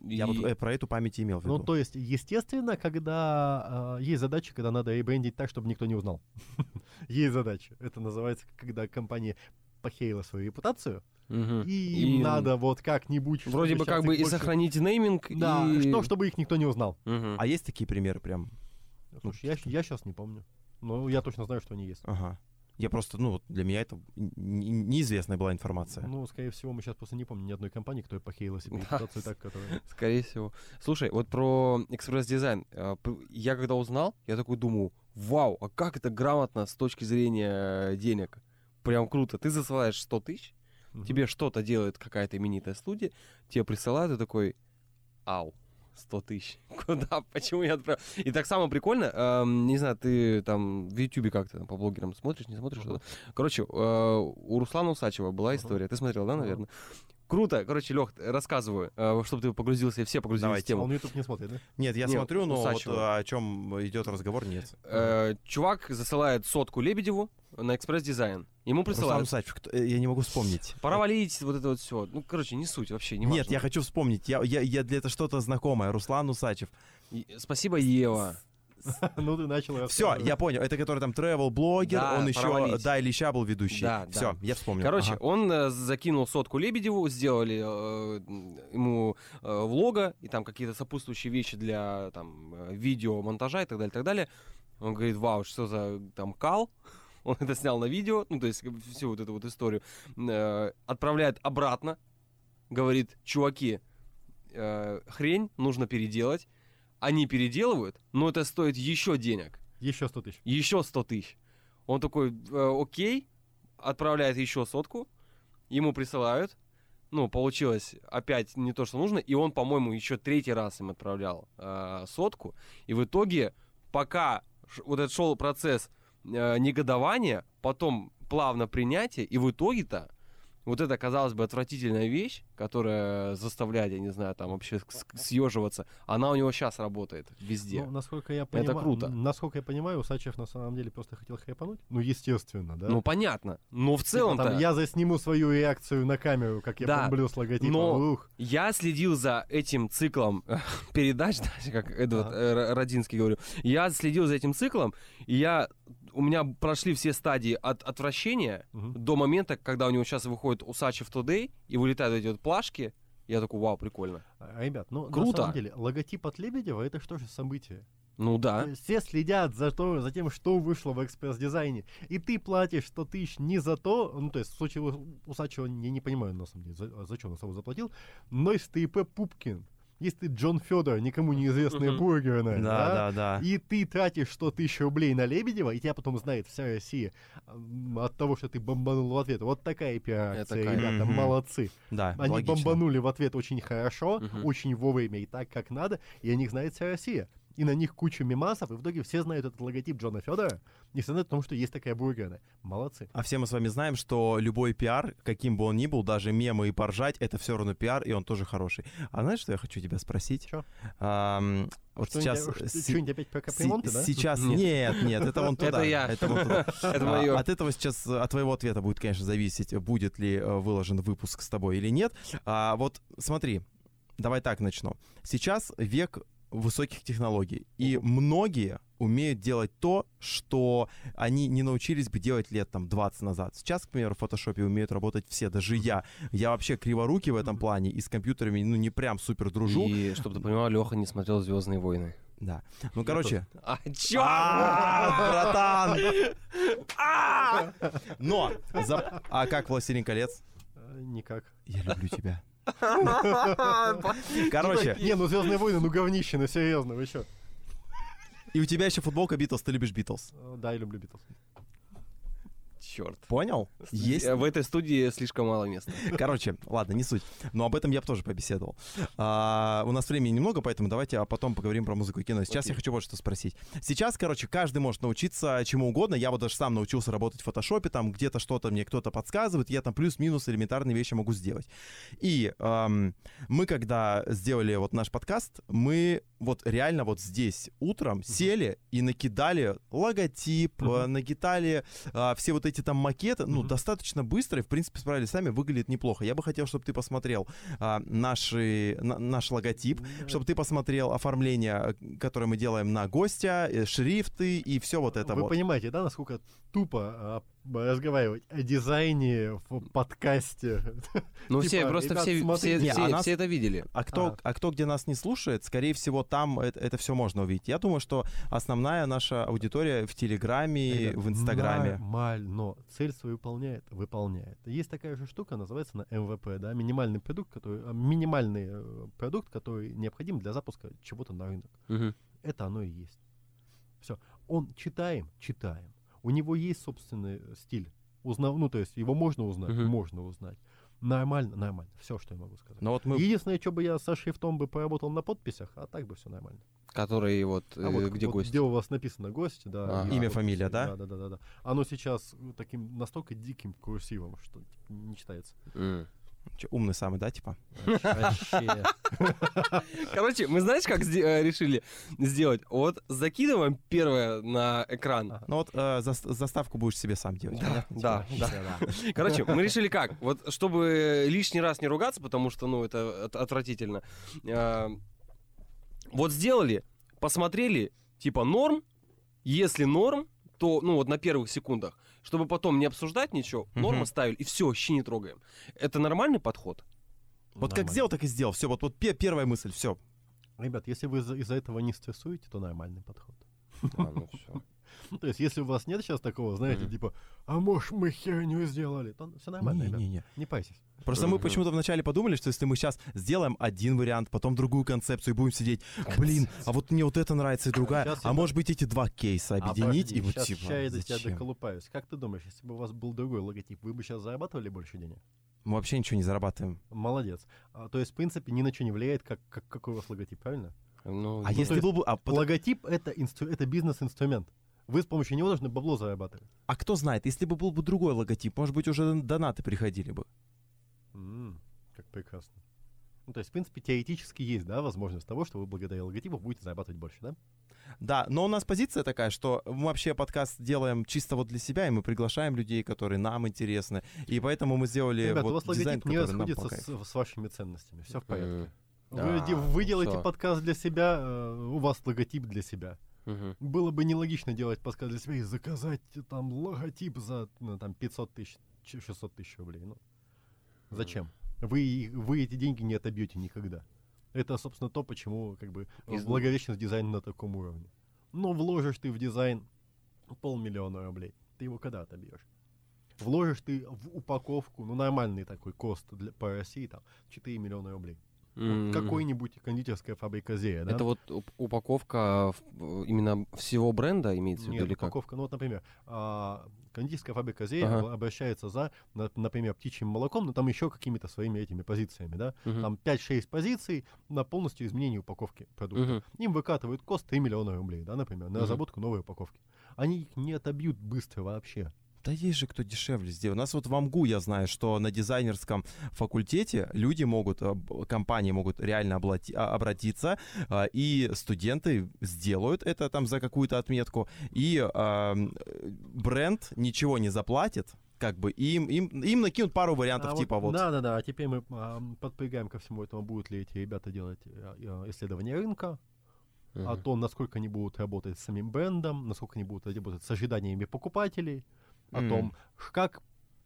Я вот И- э, про эту память имел в виду. Ну, то есть, естественно, когда а, есть задачи, когда надо ребрендить так, чтобы никто не узнал. [laughs] есть задача. Это называется, когда компания похерила свою репутацию, Мгм. и И им надо вот как-нибудь... Вроде бы как бы их и больше- сохранить нейминг, Да, и... что, чтобы их никто не узнал. Мгм. А есть такие примеры прям? Слушай, я, я сейчас не помню. Но я точно знаю, что они есть. Ага. Я просто, ну, вот для меня это неизвестная была информация. Ну, скорее всего, мы сейчас просто не помним ни одной компании, которая похерила себе Да. репутацию так, которая... [laughs] Скорее всего. Слушай, вот про экспресс-дизайн. п- Я когда узнал, я такой думаю, вау, а как это грамотно с точки зрения э, денег? Прям круто. Ты засылаешь 100 тысяч, Мгм. тебе что-то делает какая-то именитая студия, тебе присылают, и такой, ау, 100 тысяч. [laughs] Куда? Почему я отправил? И так само прикольно, эм, не знаю, ты там в Ютубе как-то по блогерам смотришь, не смотришь? Ага. что-то? Короче, э, у Руслана Усачева была Ага. история. Ты смотрел, да, наверное? Круто. Короче, Лех, рассказываю, э, чтобы ты погрузился, и все погрузились Давайте. в тему. Он YouTube не смотрит, да? Нет, я Не, смотрю, но вот о чем идет разговор, нет. Э, чувак засылает сотку Лебедеву на экспресс-дизайн. Ему Руслан присылают. Усачев, кто- э, я не могу вспомнить. Пора валить, вот это вот все. Ну, короче, не суть вообще, не Нет, важно. я хочу вспомнить. Я, я, я для этого что-то знакомое. Руслан Усачев. И- Спасибо, Ева. [laughs] Ну, ты начал Все, я понял. Это который там travel блогер Да, он еще, да, Ильича был ведущий. Да, Все, да. я вспомнил. Короче, Ага. он э, закинул сотку Лебедеву, сделали э, ему э, влога и там какие-то сопутствующие вещи для там видео, монтажа и так далее, так далее. Он говорит, вау, что за там кал? [laughs] Он это снял на видео, ну то есть всю вот эту вот историю. Э, отправляет обратно, говорит, чуваки, э, хрень нужно переделать. Они переделывают, но это стоит еще денег, Еще 100 тысяч. еще 100 тысяч. Он такой, «Э, окей, отправляет еще сотку, ему присылают, ну, получилось опять не то, что нужно, и он, по-моему, еще третий раз им отправлял э, сотку, и в итоге, пока вот этот шел процесс э, негодования, потом плавно принятие, и в итоге-то вот эта, казалось бы, отвратительная вещь, которая заставляет, я не знаю, там вообще съеживаться, она у него сейчас работает везде. Ну, насколько я понимаю, круто. Насколько я понимаю, Усачев на самом деле просто хотел хайпануть. Ну, естественно, да. Ну, понятно. Но в Типа целом-то... там, я засниму свою реакцию на камеру, как я Да, бомблю с логотипом. но- Ух. Я следил за этим циклом [laughs] передач, да, как Эдвард э, Р- Родинский говорю. Я следил за этим циклом, и я у меня прошли все стадии от отвращения Мгм. до момента, когда у него сейчас выходит Усачев Today и вылетают эти вот плашки. Я такой, вау, прикольно. А, Ребят, ну, на Круто. самом деле, логотип от Лебедева — это что же событие? Ну да. Все следят за, то, за тем, что вышло в экспресс-дизайне. И ты платишь 100 тысяч не за то, ну, то есть в случае Усачева я не понимаю, на самом деле, за, за что он особо заплатил, но если ты ИП Пупкин, если ты Джон Федор, никому неизвестная Мгм. бургерная, Да, да, да. и ты тратишь 100 тысяч рублей на Лебедева, и тебя потом знает вся Россия от того, что ты бомбанул в ответ. Вот такая пиар-акция, ребята, молодцы. Да, Они логично. бомбанули в ответ очень хорошо, очень вовремя и так, как надо, и о них знает вся Россия. И на них куча мемасов, и в итоге все знают этот логотип Джона Федора, и все знают о том, что есть такая бургерная. Молодцы. А все мы с вами знаем, что любой пиар, каким бы он ни был, даже мемы и поржать, это все равно пиар, и он тоже хороший. А знаешь, что я хочу тебя спросить? Чё? Ам, вот сейчас... что- си- что-нибудь опять про капремонты, да? Сейчас... Нет. Нет, нет, это вон [laughs] туда. Это я. Это вон туда. [laughs] Это А, мое. От этого сейчас, от твоего ответа будет, конечно, зависеть, будет ли э, выложен выпуск с тобой или нет. А, вот смотри, давай так начну. Сейчас век высоких технологий, и многие умеют делать то, что они не научились бы делать лет там 20 назад. Сейчас, к примеру, в фотошопе умеют работать все, даже я. Я вообще криворукий в этом плане, и с компьютерами, ну, не прям супер дружу. И, чтобы ты понимал, Леха не смотрел Звездные войны. Да. Ну, короче, [laughs] А, чё? А, братан! А! Но! за- А как «Властелин колец»? Э, Никак. Я люблю тебя. [laughs] Короче, Не, ну Звездные войны, ну говнище, ну серьезно, вы что? и у тебя еще футболка Битлз, ты любишь Битлз. Да, я люблю Битлз. Черт. Понял? Есть. В этой студии слишком мало места. [laughs] Короче, ладно, не суть. Но об этом я бы тоже побеседовал. А, у нас времени немного, поэтому давайте а потом поговорим про музыку и кино. Сейчас я хочу вот что спросить. Сейчас, короче, каждый может научиться чему угодно. Я вот даже сам научился работать в фотошопе, там где-то что-то мне кто-то подсказывает, я там плюс-минус элементарные вещи могу сделать. И ам, мы, когда сделали вот наш подкаст, мы вот реально вот здесь утром сели и накидали логотип, э, накидали а, все вот эти там макеты, ну, Мгм. достаточно быстро, и, в принципе, справились сами, выглядит неплохо. Я бы хотел, чтобы ты посмотрел а, наши, на- наш логотип, чтобы ты посмотрел оформление, э, которое мы делаем на гостя, э, шрифты и все вот это Вы вот. понимаете, да, насколько тупо а, разговаривать о дизайне в подкасте? [laughs] Ну, Типа, все, просто ребят, все, все, а нас- все это видели. А кто, Ага. а кто где нас не слушает, скорее всего, там это, это все можно увидеть. Я думаю, что основная наша аудитория в Телеграме, Ребят, в Инстаграме. Нормально. Цель свою выполняет, выполняет. Есть такая же штука, называется на МВП, да, минимальный продукт, который, а, минимальный э, продукт, который необходим для запуска чего-то на рынок. Это оно и есть. Все. Он читаем, читаем. У него есть собственный э, стиль. Узнав, ну, то есть его можно узнать, Мгм. можно узнать. Нормально, нормально. Все, что я могу сказать. Но вот мы... Единственное, что бы я со шрифтом бы поработал на подписях, а так бы все нормально. Который вот, А э, вот, где вот гость. Где у вас написано гость, да. И Имя, подписи. фамилия, да? Да, да, да, да. Оно сейчас э, таким настолько диким курсивом, что типа, не читается. М. Чё, умный самый, да, типа? Вообще. [laughs] Короче, мы знаешь, как э, решили сделать? Вот закидываем первое на экран. Ага. Ну вот э, зас- заставку будешь себе сам делать. Да, да, Типа, да. [laughs] Короче, мы решили как? Вот чтобы лишний раз не ругаться, потому что, ну, это от- отвратительно. э, Вот сделали, посмотрели, типа норм. Если норм, то, ну, вот на первых секундах, чтобы потом не обсуждать ничего, Мгм. норму ставили, и все, щи не трогаем. Это нормальный подход? Вот как Нормально. сделал, так и сделал. Все, вот, вот пе- первая мысль, все. Ребят, если вы из- из-за этого не стрессуете, то нормальный подход. А, ну всё. То есть, если у вас нет сейчас такого, знаете, типа, а может мы херню сделали, то все нормально, ребят. Не-не-не. Не парьтесь. Просто мы почему-то вначале подумали, что если мы сейчас сделаем один вариант, потом другую концепцию и будем сидеть, блин, а вот мне вот это нравится и другая, Щас а я может быть эти два кейса объединить и вот сейчас, типа, я до тебя доколупаюсь. Как ты думаешь, если бы у вас был другой логотип, вы бы сейчас зарабатывали больше денег? Мы вообще ничего не зарабатываем. Молодец. А, то есть, в принципе, ни на что не влияет, как, как, какой у вас логотип, правильно? Ну, А то если был бы... А, под- Логотип это, инстру- это бизнес-инструмент. Вы с помощью него должны бабло зарабатывать. а кто знает, если бы был бы другой логотип, может быть, уже донаты приходили бы. М, как прекрасно. Ну, то есть, в принципе, теоретически есть, да, возможность того, что вы благодаря логотипу будете зарабатывать больше, да? Да, но у нас позиция такая, что мы вообще подкаст делаем чисто вот для себя, и мы приглашаем людей, которые нам интересны, и поэтому мы сделали Ребята, вот у вас дизайн, логотип не расходится с, с вашими ценностями. Все в порядке. Мгм. Вы, Да, вы делаете всё. подкаст для себя, э, у вас логотип для себя. Мгм. Было бы нелогично делать подкаст для себя и заказать там логотип за ну, там, 500 тысяч, ч- 600 тысяч рублей. Ну, зачем? Вы, вы эти деньги не отобьете никогда. Это, собственно, то, почему как бы Из- благовещенность дизайна на таком уровне. Но вложишь ты в дизайн полмиллиона рублей, ты его когда отобьешь? Вложишь ты в упаковку, ну, нормальный такой кост для, по России, там, 4 миллиона рублей. Вот М. Какой-нибудь кондитерская фабрика Зея, да? Это вот уп- упаковка в- именно всего бренда имеется в Нет, виду или как? упаковка. Ну вот, например, а, кондитерская фабрика Зея Ага. об- обращается за, на- например, птичьим молоком, но там еще какими-то своими этими позициями, да? Мгм. Там 5-6 позиций на полностью изменение упаковки продукта. Мгм. Им выкатывают кост 3 миллиона рублей, да, например, на Мгм. разработку новой упаковки. Они их не отобьют быстро вообще. Да есть же кто дешевле сделает. У нас вот в АМГУ я знаю, что на дизайнерском факультете люди могут, э, компании могут реально облати- а, обратиться, а, и студенты сделают это там за какую-то отметку, и а, м, э, бренд ничего не заплатит, как бы им, им, им накинут пару вариантов, А типа вот. Да, да, да. А теперь мы а, подпрыгаем ко всему этому, будут ли эти ребята делать э, э, исследования рынка, о Мгм. том, насколько они будут работать с самим брендом, насколько они будут работать с ожиданиями покупателей, о М. том, как,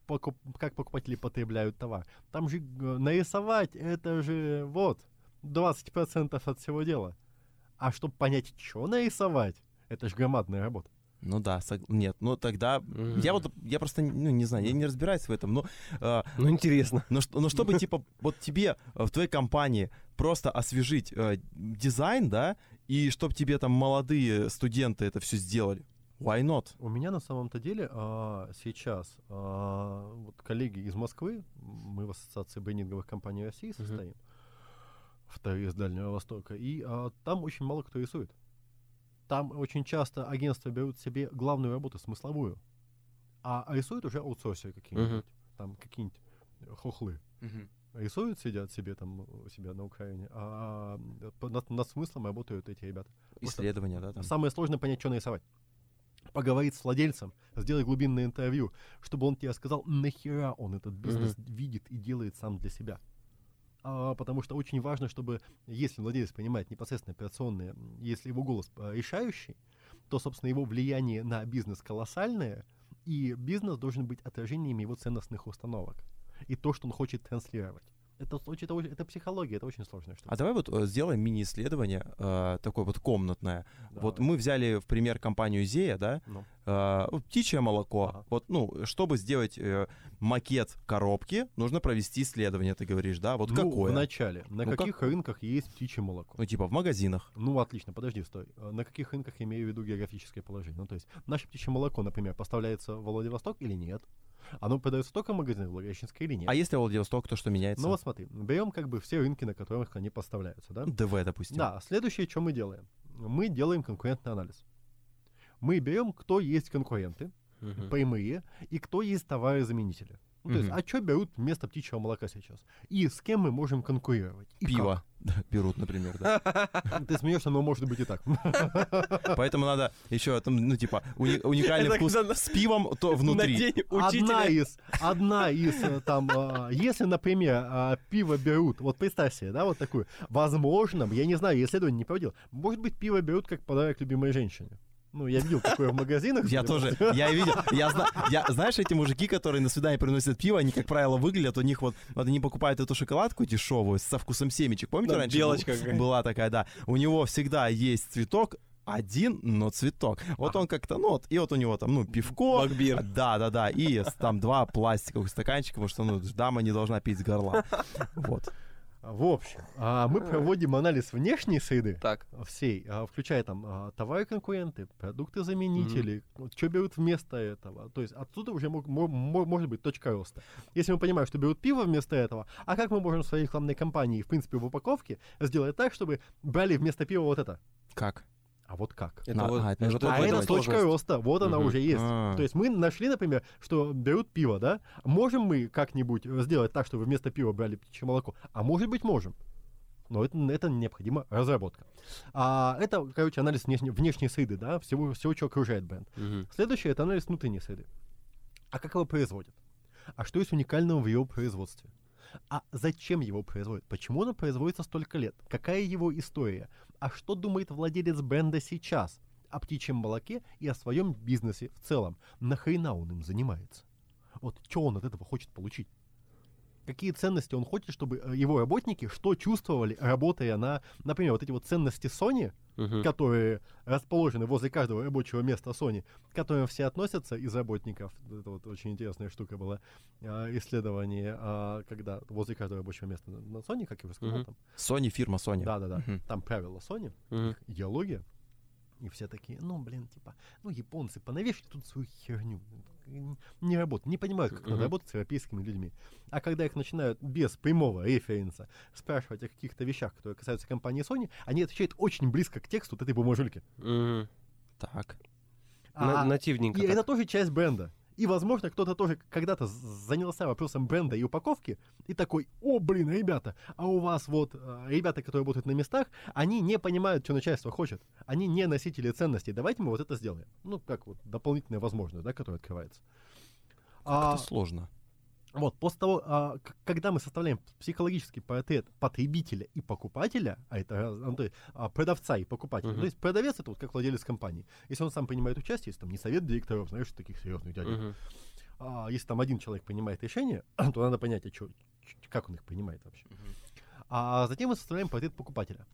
покуп- как покупатели потребляют товар. Там же э, нарисовать, это же вот, 20% от всего дела. А чтобы понять, что нарисовать, это же громадная работа. Ну да, сог- нет, ну тогда... Мгм. Я вот, я просто, ну не знаю, я не разбираюсь в этом, но а, Ну, интересно. Но, но чтобы, типа, вот тебе э, в твоей компании просто освежить э, дизайн, да, и чтобы тебе там молодые студенты это все сделали. Why not? У меня на самом-то деле а, сейчас а, вот коллеги из Москвы, мы в Ассоциации брендинговых компаний России состоим, вторые с Дальнего Востока, и а, там очень мало кто рисует. Там очень часто агентства берут себе главную работу, смысловую, а рисуют уже аутсорсеры какие-нибудь, там какие-нибудь хохлы. Рисуют, сидят себе там у себя на Украине, а по- над, над смыслом работают эти ребята. Исследования, да, там. Самое сложное понять, что нарисовать. Поговорить с владельцем, сделать глубинное интервью, чтобы он тебе сказал, нахера он этот бизнес видит и делает сам для себя. А, потому что очень важно, чтобы, если владелец принимает непосредственно операционные, если его голос а, решающий, то, собственно, его влияние на бизнес колоссальное, и бизнес должен быть отражением его ценностных установок и то, что он хочет транслировать. Это, очень- это, это психология, это очень сложная штука. А давай вот э, сделаем мини-исследование, э, такое вот комнатное. Вот Давай. мы взяли в пример компанию Зея, да, Ну. э, вот птичье молоко. Ага. Вот, ну, чтобы сделать э, макет коробки, нужно провести исследование, ты говоришь, да? Вот Ну, какое? Вначале. На Ну, каких какое? рынках есть птичье молоко? Ну, типа в магазинах. Ну, отлично, подожди, стой. А На каких рынках имею в виду географическое положение? Ну, то есть, наше птичье молоко, например, поставляется в Владивосток или нет? Оно продается только в магазинах Благовещенска или нет? А если Владивосток, то что меняется? Ну, вот смотри, берем как бы все рынки, на которых они поставляются, да? ДВ, допустим. Да, следующее, что мы делаем? Мы делаем конкурентный анализ. Мы берем, кто есть конкуренты, Мгм. прямые, и кто есть товары-заменители. Ну, то есть, а что берут вместо птичьего молока сейчас? И с кем мы можем конкурировать? И Пиво [laughs] берут, например, да. [laughs] Ты смеешься, но может быть и так. [laughs] Поэтому надо еще, ну, типа, уни- уникальный вкус с пивом, то внутри. На день Одна из, одна из э, там, а, если, например, а, пиво берут, вот представь себе, да, вот такую, возможно, я не знаю, я исследование не проводил, может быть, пиво берут как подарок любимой женщине. Ну, я видел такое в магазинах. Я тоже, я видел, я, зна- я знаешь, эти мужики, которые на свидание приносят пиво, они, как правило, выглядят, у них вот, вот они покупают эту шоколадку дешевую со вкусом семечек, помните Да, раньше белочка был- была такая, да, у него всегда есть цветок, один, но цветок. Вот он как-то, ну вот, и вот у него там, ну, пивко. Багбир. Да, да, да. И там два пластиковых стаканчика, потому что, ну, дама не должна пить с горла. Вот. В общем, а, мы проводим анализ внешней среды Так. всей, а, включая там а, товары-конкуренты, продукты-заменители, что берут вместо этого. То есть отсюда уже мог- мо- мо- может быть точка роста. Если мы понимаем, что берут пиво вместо этого, а как мы можем в своей рекламной кампании, в принципе, в упаковке сделать так, чтобы брали вместо пива вот это? Как? А вот как? Это На- вот- а, это вот а это точка сложность. роста, вот она Мгм. уже есть. А. То есть мы нашли, например, что берут пиво, да? Можем мы как-нибудь сделать так, чтобы вместо пива брали птичье молоко? А может быть, можем. Но это, это необходима разработка. А, это, короче, анализ внешней, внешней среды, да, всего, всего, что окружает бренд. Мгм. Следующее — это анализ внутренней среды. А как его производят? А что есть уникального в его производстве? А зачем его производят? Почему оно производится столько лет? Какая его история? А что думает владелец бренда сейчас о птичьем молоке и о своем бизнесе в целом? Нахрена он им занимается? Вот что он от этого хочет получить? Какие ценности он хочет, чтобы э, его работники что чувствовали, работая на, например, вот эти вот ценности Sony, Мгм. которые расположены возле каждого рабочего места Sony, к которым все относятся из работников. Это вот очень интересная штука была. а, исследование, а, когда возле каждого рабочего места на Sony, как я уже сказал, Мгм. там. Sony, фирма Sony. Да-да-да. Мгм. Там правила Sony, их идеология. И все такие, ну, блин, типа, ну, японцы, понавешали тут свою херню. Не работают, не понимают, как надо Мгм. работать с европейскими людьми. А когда их начинают без прямого референса спрашивать о каких-то вещах, которые касаются компании Sony, они отвечают очень близко к тексту вот этой бумажульки. Мгм. Так. На- А- Нативненько И так. это тоже часть бренда. И, возможно, кто-то тоже когда-то занялся вопросом бренда и упаковки, и такой, о, блин, ребята, а у вас вот э, ребята, которые работают на местах, они не понимают, что начальство хочет. Они не носители ценностей. Давайте мы вот это сделаем. Ну, как вот дополнительная возможность, да, которая открывается. А, Это сложно. Вот, после того, а, когда мы составляем психологический портрет потребителя и покупателя, а это ну, то есть, а, продавца и покупателя, Мгм. то есть продавец это вот как владелец компании. Если он сам принимает участие, если там не совет директоров, знаешь, таких серьезных дядек, Мгм. а если там один человек принимает решение, [clears throat] то надо понять, а чё- как он их принимает вообще. А затем мы составляем портрет покупателя.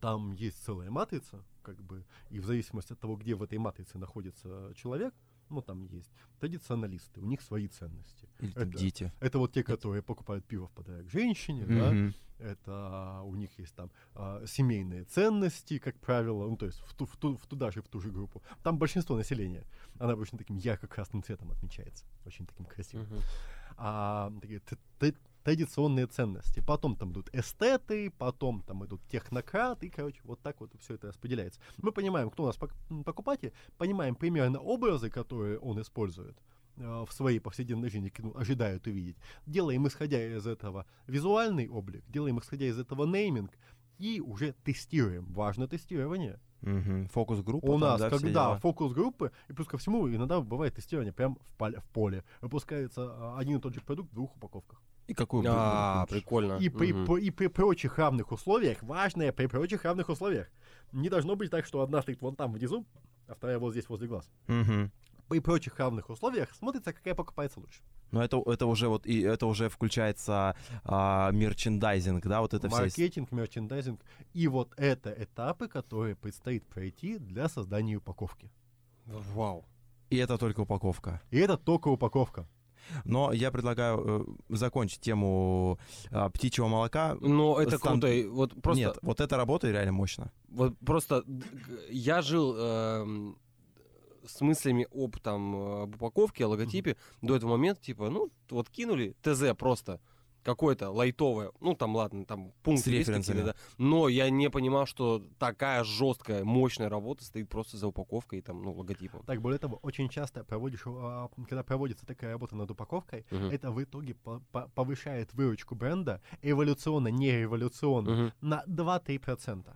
Там есть целая матрица, как бы, и в зависимости от того, где в этой матрице находится человек, ну, там есть традиционалисты, у них свои ценности. Или там Это- дети. Это вот те, которые покупают пиво в подарок женщине, да, Мгм. это у них есть там а, семейные ценности, как правило, ну, то есть в, ту, в, ту, в туда же, в ту же группу. Там большинство населения, она обычно таким ярко-красным цветом отмечается, очень таким красивым. Мгм. А, такие традиционные ценности. Потом там идут эстеты, потом там идут технократы, и, короче, вот так вот все это распределяется. Мы понимаем, кто у нас покупатель, понимаем примерно образы, которые он использует э, в своей повседневной жизни, ну, ожидают увидеть. Делаем, исходя из этого, визуальный облик, делаем, исходя из этого, нейминг, и уже тестируем. Важно тестирование. Мгм. Фокус-группа. У там, нас, да, когда фокус-группы, и плюс ко всему, иногда бывает тестирование прямо в, поле- в поле. Выпускается а, один и тот же продукт в двух упаковках. И какую бы А, прикольно. И при, по- и при прочих равных условиях, важное, при прочих равных условиях. Не должно быть так, что одна стоит вон там внизу, а вторая вот здесь возле глаз. Мгм. При прочих равных условиях смотрится, какая покупается лучше. Но это, это уже вот и это уже включается а, мерчендайзинг, да, вот это все. Маркетинг, мерчендайзинг. И вот это этапы, которые предстоит пройти для создания упаковки. Вау. И это только упаковка. И это только упаковка. Но я предлагаю э, закончить тему а, птичьего молока. Но это Стан- круто. Вот просто, Нет, вот эта работа реально мощно. вот просто г- я жил эм, с мыслями об там э, об упаковке, о логотипе до этого момента, типа, ну вот кинули ТЗ просто какое-то лайтовое, ну там ладно, там пункты С есть какие-то, да, но я не понимал, что такая жесткая, мощная работа стоит просто за упаковкой и там, ну, логотипом. Так, более того, очень часто проводишь, а, когда проводится такая работа над упаковкой, Мгм. это в итоге по- по- повышает выручку бренда эволюционно, не революционно, Мгм. на 2-3%.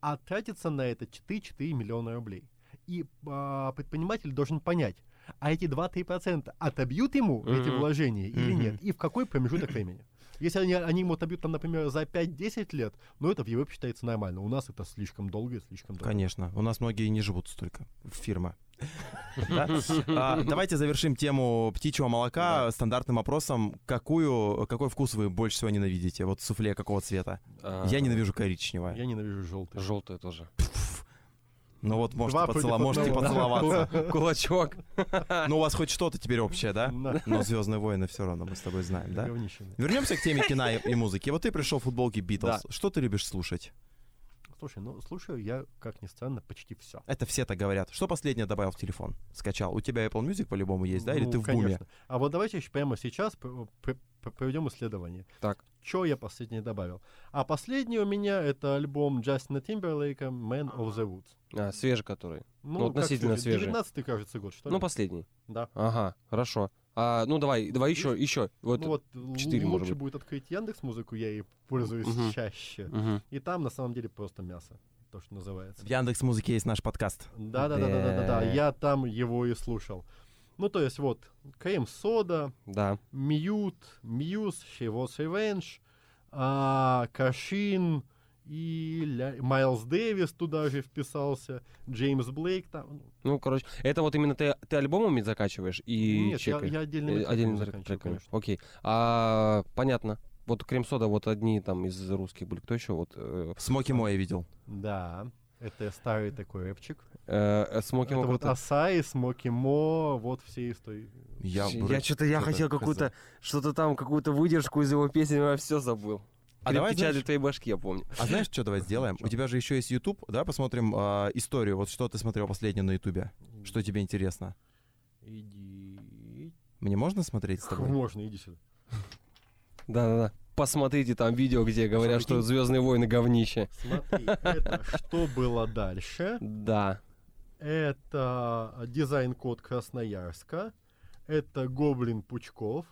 А тратится на это 4-4 миллиона рублей. И а, предприниматель должен понять, а эти 2-3% отобьют ему эти Мгм. вложения или Мгм. нет, и в какой промежуток времени. Если они, они ему отобьют, там, например, за 5-10 лет, ну это в Европе считается нормально. У нас это слишком долго и слишком долго. Конечно. У нас многие не живут столько. Фирма. [laughs] Да? А, Давайте завершим тему птичьего молока стандартным вопросом. Какую, какой вкус вы больше всего ненавидите? Вот суфле какого цвета? А, Я ненавижу коричневое. Я ненавижу желтый. Желтое тоже. [laughs] Ну вот, можете, поцело- можете поцеловаться. [laughs] Кулачок. [laughs] Ну, у вас хоть что-то теперь общее, да? Но Звездные войны все равно мы с тобой знаем, да? Вернемся к теме кино и музыки. Вот ты пришел в футболке Битлз. Что ты любишь слушать? Слушай, ну слушаю я, как ни странно, почти все. Это все так говорят. Что последнее добавил в телефон? Скачал. У тебя Apple Music по-любому есть, да? Или Ну, ты в буме? А вот давайте еще прямо сейчас проведем исследование. Так. Что я последнее добавил? А последний у меня это альбом Джастина Тимберлейка «Man of the Woods». А, свежий который. Ну, Ну, относительно слушать, свежий. 19 кажется, год, что ли? Ну, последний. да. Ага, хорошо. А, ну, давай, давай еще, еще. Вот. ну вот л- четыре, может лучше быть. будет открыть Яндекс Музыку, я ей пользуюсь Мгм. чаще. Мгм. И там на самом деле просто мясо, то, что называется. В Яндекс Музыке есть наш подкаст. Да, да, да, да, да, да, да. Э. Я там его и слушал. Ну, то есть, вот, Крем Сода, Да. Мьют, Muse, Revenge, а, Кашин и Ля- Майлз Дэвис туда же вписался, Джеймс Блейк там. Ну, короче, это вот именно ты, ты альбомами закачиваешь и Нет, я, чекаешь? я отдельно Э, отдельно треками. Окей. А, понятно. Вот Cream Soda, вот одни там из русских были. Кто еще? Вот э, Смоки Мо я видел. Да, это старый такой рэпчик. э, э, Смоки это Мо вот. Асай, Смоки Мо, вот все истории. Я, Я вроде- что-то я хотел какую-то что-то там какую-то выдержку из его песен, я все забыл. А давай, знаешь- для твоей башки, я помню. А знаешь, что давай сделаем? У тебя же еще есть YouTube, да? Посмотрим а, историю. Вот что ты смотрел последнее на YouTube. Что тебе интересно? Иди. Мне можно смотреть с тобой? Можно, иди сюда. Да-да-да. Посмотрите там видео, где говорят, что Смотри. Звездные войны говнище. Смотри, это что было дальше? Да. Это дизайн-код Красноярска. Это Гоблин Пучков.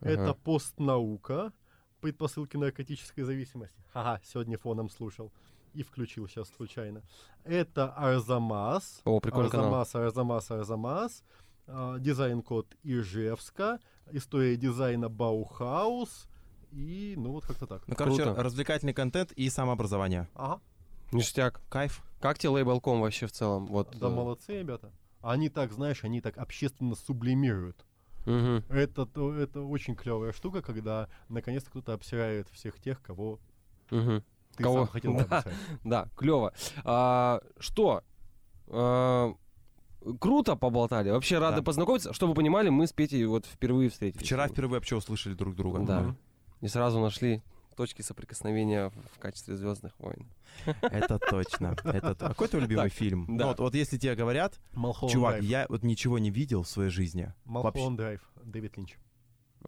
Это постнаука. Предпосылки наркотической зависимости. Ага, сегодня фоном слушал. И включил сейчас случайно. Это Арзамас. О, прикольный канал. Арзамас, Арзамас, Арзамас. А, Дизайн-код Ижевска. История дизайна Баухаус. И, ну, вот как-то так. Ну, короче, Круто. развлекательный контент и самообразование. Ага. Ништяк. Кайф. Как тебе лейбл.ком вообще в целом? Вот. Да, э, молодцы, ребята. Они так, знаешь, они так общественно сублимируют. мгм. Это, то- это очень клевая штука, когда наконец-то кто-то обсирает всех тех, кого Мгм. ты Кого? сам хотел Да. обсирать. Да, клево. А, что? А, круто поболтали. Вообще рады Да. познакомиться. Чтобы вы понимали, мы с Петей вот впервые встретились. Вчера впервые вообще услышали друг друга. Да. Мгм. И сразу нашли точки соприкосновения в- качестве Звездных войн. Это точно. Это то- А Какой твой любимый Так, фильм? да. Ну, вот, вот если тебе говорят, Малхолланд чувак, Драйв. я вот ничего не видел в своей жизни. Вообще. Малхолланд Драйв, Дэвид Линч.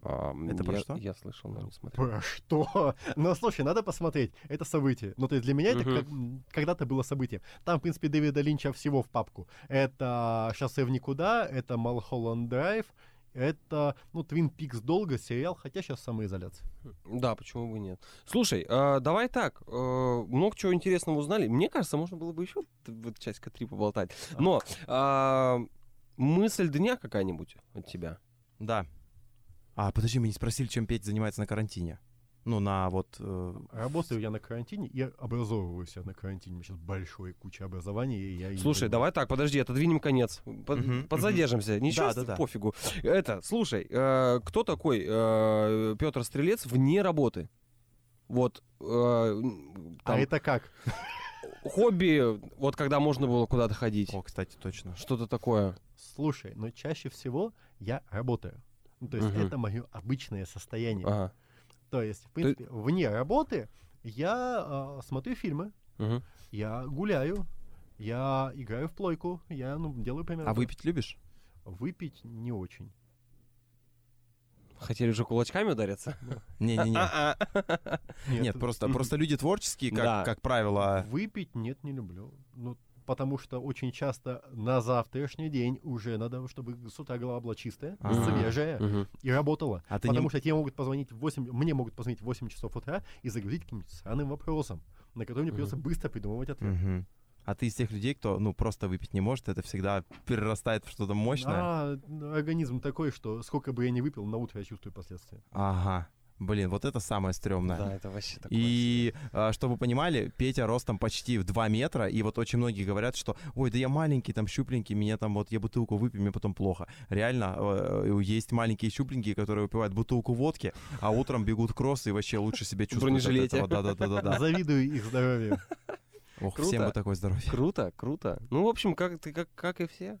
А, Это я, про что? Я слышал, но не смотрел. Про что? Ну, слушай, надо посмотреть. Это событие. Ну, то есть для меня это как, когда-то было событие. Там, в принципе, Дэвида Линча всего в папку. Это «Шоссе в никуда», это «Малхолланд Драйв», это, ну, «Твин Пикс» долго, сериал, хотя сейчас самоизоляция. Да, почему бы нет. Слушай, а, давай так. э, много чего интересного узнали. Мне кажется, можно было бы еще вот часика три поболтать. Но а, мысль дня какая-нибудь от тебя? Да. А, подожди, мы не спросили, чем Петь занимается на карантине. Ну, на вот... э, Работаю я на карантине и образовываюсь я на карантине. У меня сейчас большой куча образования, и я... Слушай, давай так, подожди, отодвинем конец. Под- Мгм, подзадержимся. Ничего, Да, да, да. пофигу. Это, слушай, э, кто такой Петр Стрелец вне работы? Вот э, А там, это как? хобби, вот когда можно было куда-то ходить. О, кстати, точно. Что-то такое. Слушай, но чаще всего я работаю. Ну, то есть Мгм. это мое обычное состояние. Ага. То есть, в принципе, вне работы я а, смотрю фильмы, Мгм. я гуляю, я играю в плойку, я ну, делаю примерно. А выпить любишь? Выпить не очень. Хотели же кулачками удариться? [laughs] Не-не-не. [laughs] А-а. Нет, просто, просто люди творческие, как, как правило. Выпить нет, не люблю. Ну, потому что очень часто на завтрашний день уже надо, чтобы с утра голова была чистая, А. свежая Мгм. и работала. А Потому не... что тебе могут позвонить в 8, мне могут позвонить в 8 часов утра и загрузить каким-нибудь странным вопросом, на который мне придется быстро придумывать ответ. Мгм. А ты из тех людей, кто, ну, просто выпить не может, это всегда перерастает в что-то мощное? А организм такой, что сколько бы я ни выпил, на утро я чувствую последствия. Ага. Блин, вот это самое стрёмное. Да, это вообще такое. И а, чтобы вы понимали, Петя ростом почти в 2 метра, и вот очень многие говорят, что ой, да я маленький, там щупленький, мне там вот я бутылку выпью, мне потом плохо. Реально, э, есть маленькие щупленькие, которые выпивают бутылку водки, а утром бегут кросс и вообще лучше себя чувствуют. от этого. Да-да-да-да. Завидую их здоровью. Ох, Круто. всем бы такое здоровье. Круто, круто. Ну, в общем, как ты, как, как и все.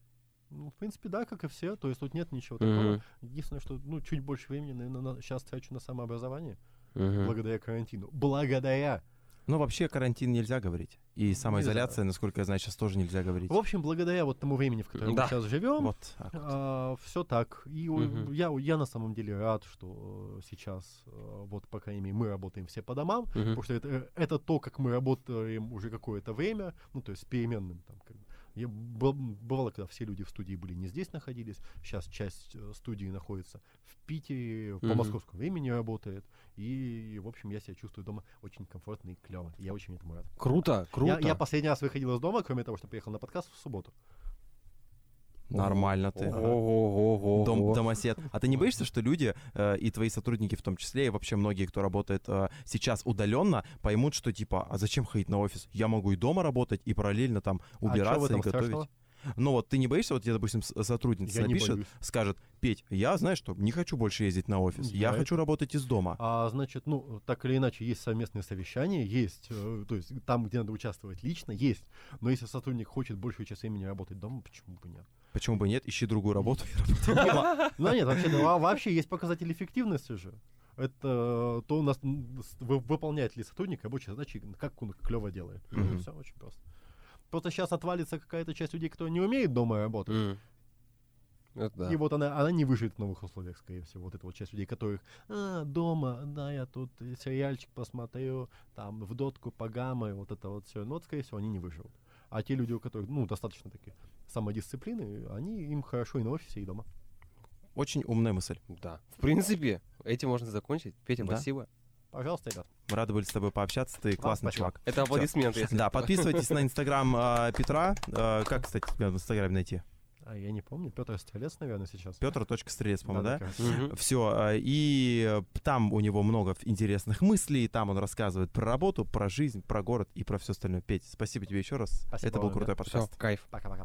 Ну, в принципе, да, как и все. То есть тут нет ничего такого. Мгм. Единственное, что ну, чуть больше времени, наверное, сейчас трачу на самообразование. Мгм. Благодаря карантину. Благодаря. Ну, вообще, карантин нельзя говорить. И самоизоляция, насколько я знаю, сейчас тоже нельзя говорить. В общем, благодаря вот тому времени, в котором Да. мы сейчас живем, Вот так вот. все так. И у- Мгм. я, я на самом деле рад, что э, сейчас, э, вот, по крайней мере, мы работаем все по домам, Мгм. потому что это, э, это то, как мы работаем уже какое-то время, ну, то есть с переменным. Там, как бы. Я, бывало, когда все люди в студии были не здесь находились, сейчас часть э, студии находится в Питере, по Мгм. московскому времени работает, и, в общем, я себя чувствую дома очень комфортно и клево. Я очень этому рад. Круто, круто. Я, я последний раз выходил из дома, кроме того, что приехал на подкаст в субботу. Нормально ты. Ого-го-го. Дом, домосед. А ты не боишься, что люди, э, и твои сотрудники в том числе, и вообще многие, кто работает э, сейчас удаленно, поймут, что типа, а зачем ходить на офис? Я могу и дома работать, и параллельно там А убираться этом и готовить. страшного? Ну вот ты не боишься, вот тебе, допустим, сотрудница Я напишет, скажет, Петь, я, знаешь что, не хочу больше ездить на офис, я, Я хочу работать из дома. А значит, ну, так или иначе, есть совместные совещания, есть, э, то есть там, где надо участвовать лично, есть. Но если сотрудник хочет большую часть времени работать дома, почему бы нет? Почему бы нет? Ищи другую работу и [laughs] работай дома. Ну, нет, вообще, есть показатель эффективности же. Это то, у нас выполняет ли сотрудник рабочие задачи, как он клево делает. Все очень просто. Просто сейчас отвалится какая-то часть людей, кто не умеет дома работать. М. Это да. И вот она, она не выживет в новых условиях, скорее всего. Вот эта вот часть людей, которых «А, дома, да, я тут сериальчик посмотрю, там, в дотку погамаю, вот это вот все. Ну, вот, скорее всего, они не выживут. А те люди, у которых, ну, достаточно такие самодисциплины, они, им хорошо и на офисе, и дома. Очень умная мысль. Да. В принципе, этим можно закончить. Петя, Да. спасибо. Пожалуйста, ребят. Рады были с тобой пообщаться, ты классный спасибо. чувак. Это аплодисменты, если Да, подписывайтесь на инстаграм [laughs] а, Петра. А, Как, кстати, тебя в инстаграме найти? А я не помню, Петр Стрелец, наверное, сейчас. Петр.стрелец, по-моему, да? кажется. Мгм. Все, и э, там у него много интересных мыслей, там он рассказывает про работу, про жизнь, про город и про все остальное. Петь, спасибо тебе еще раз. Спасибо Это был крутой подкаст. кайф. Пока-пока.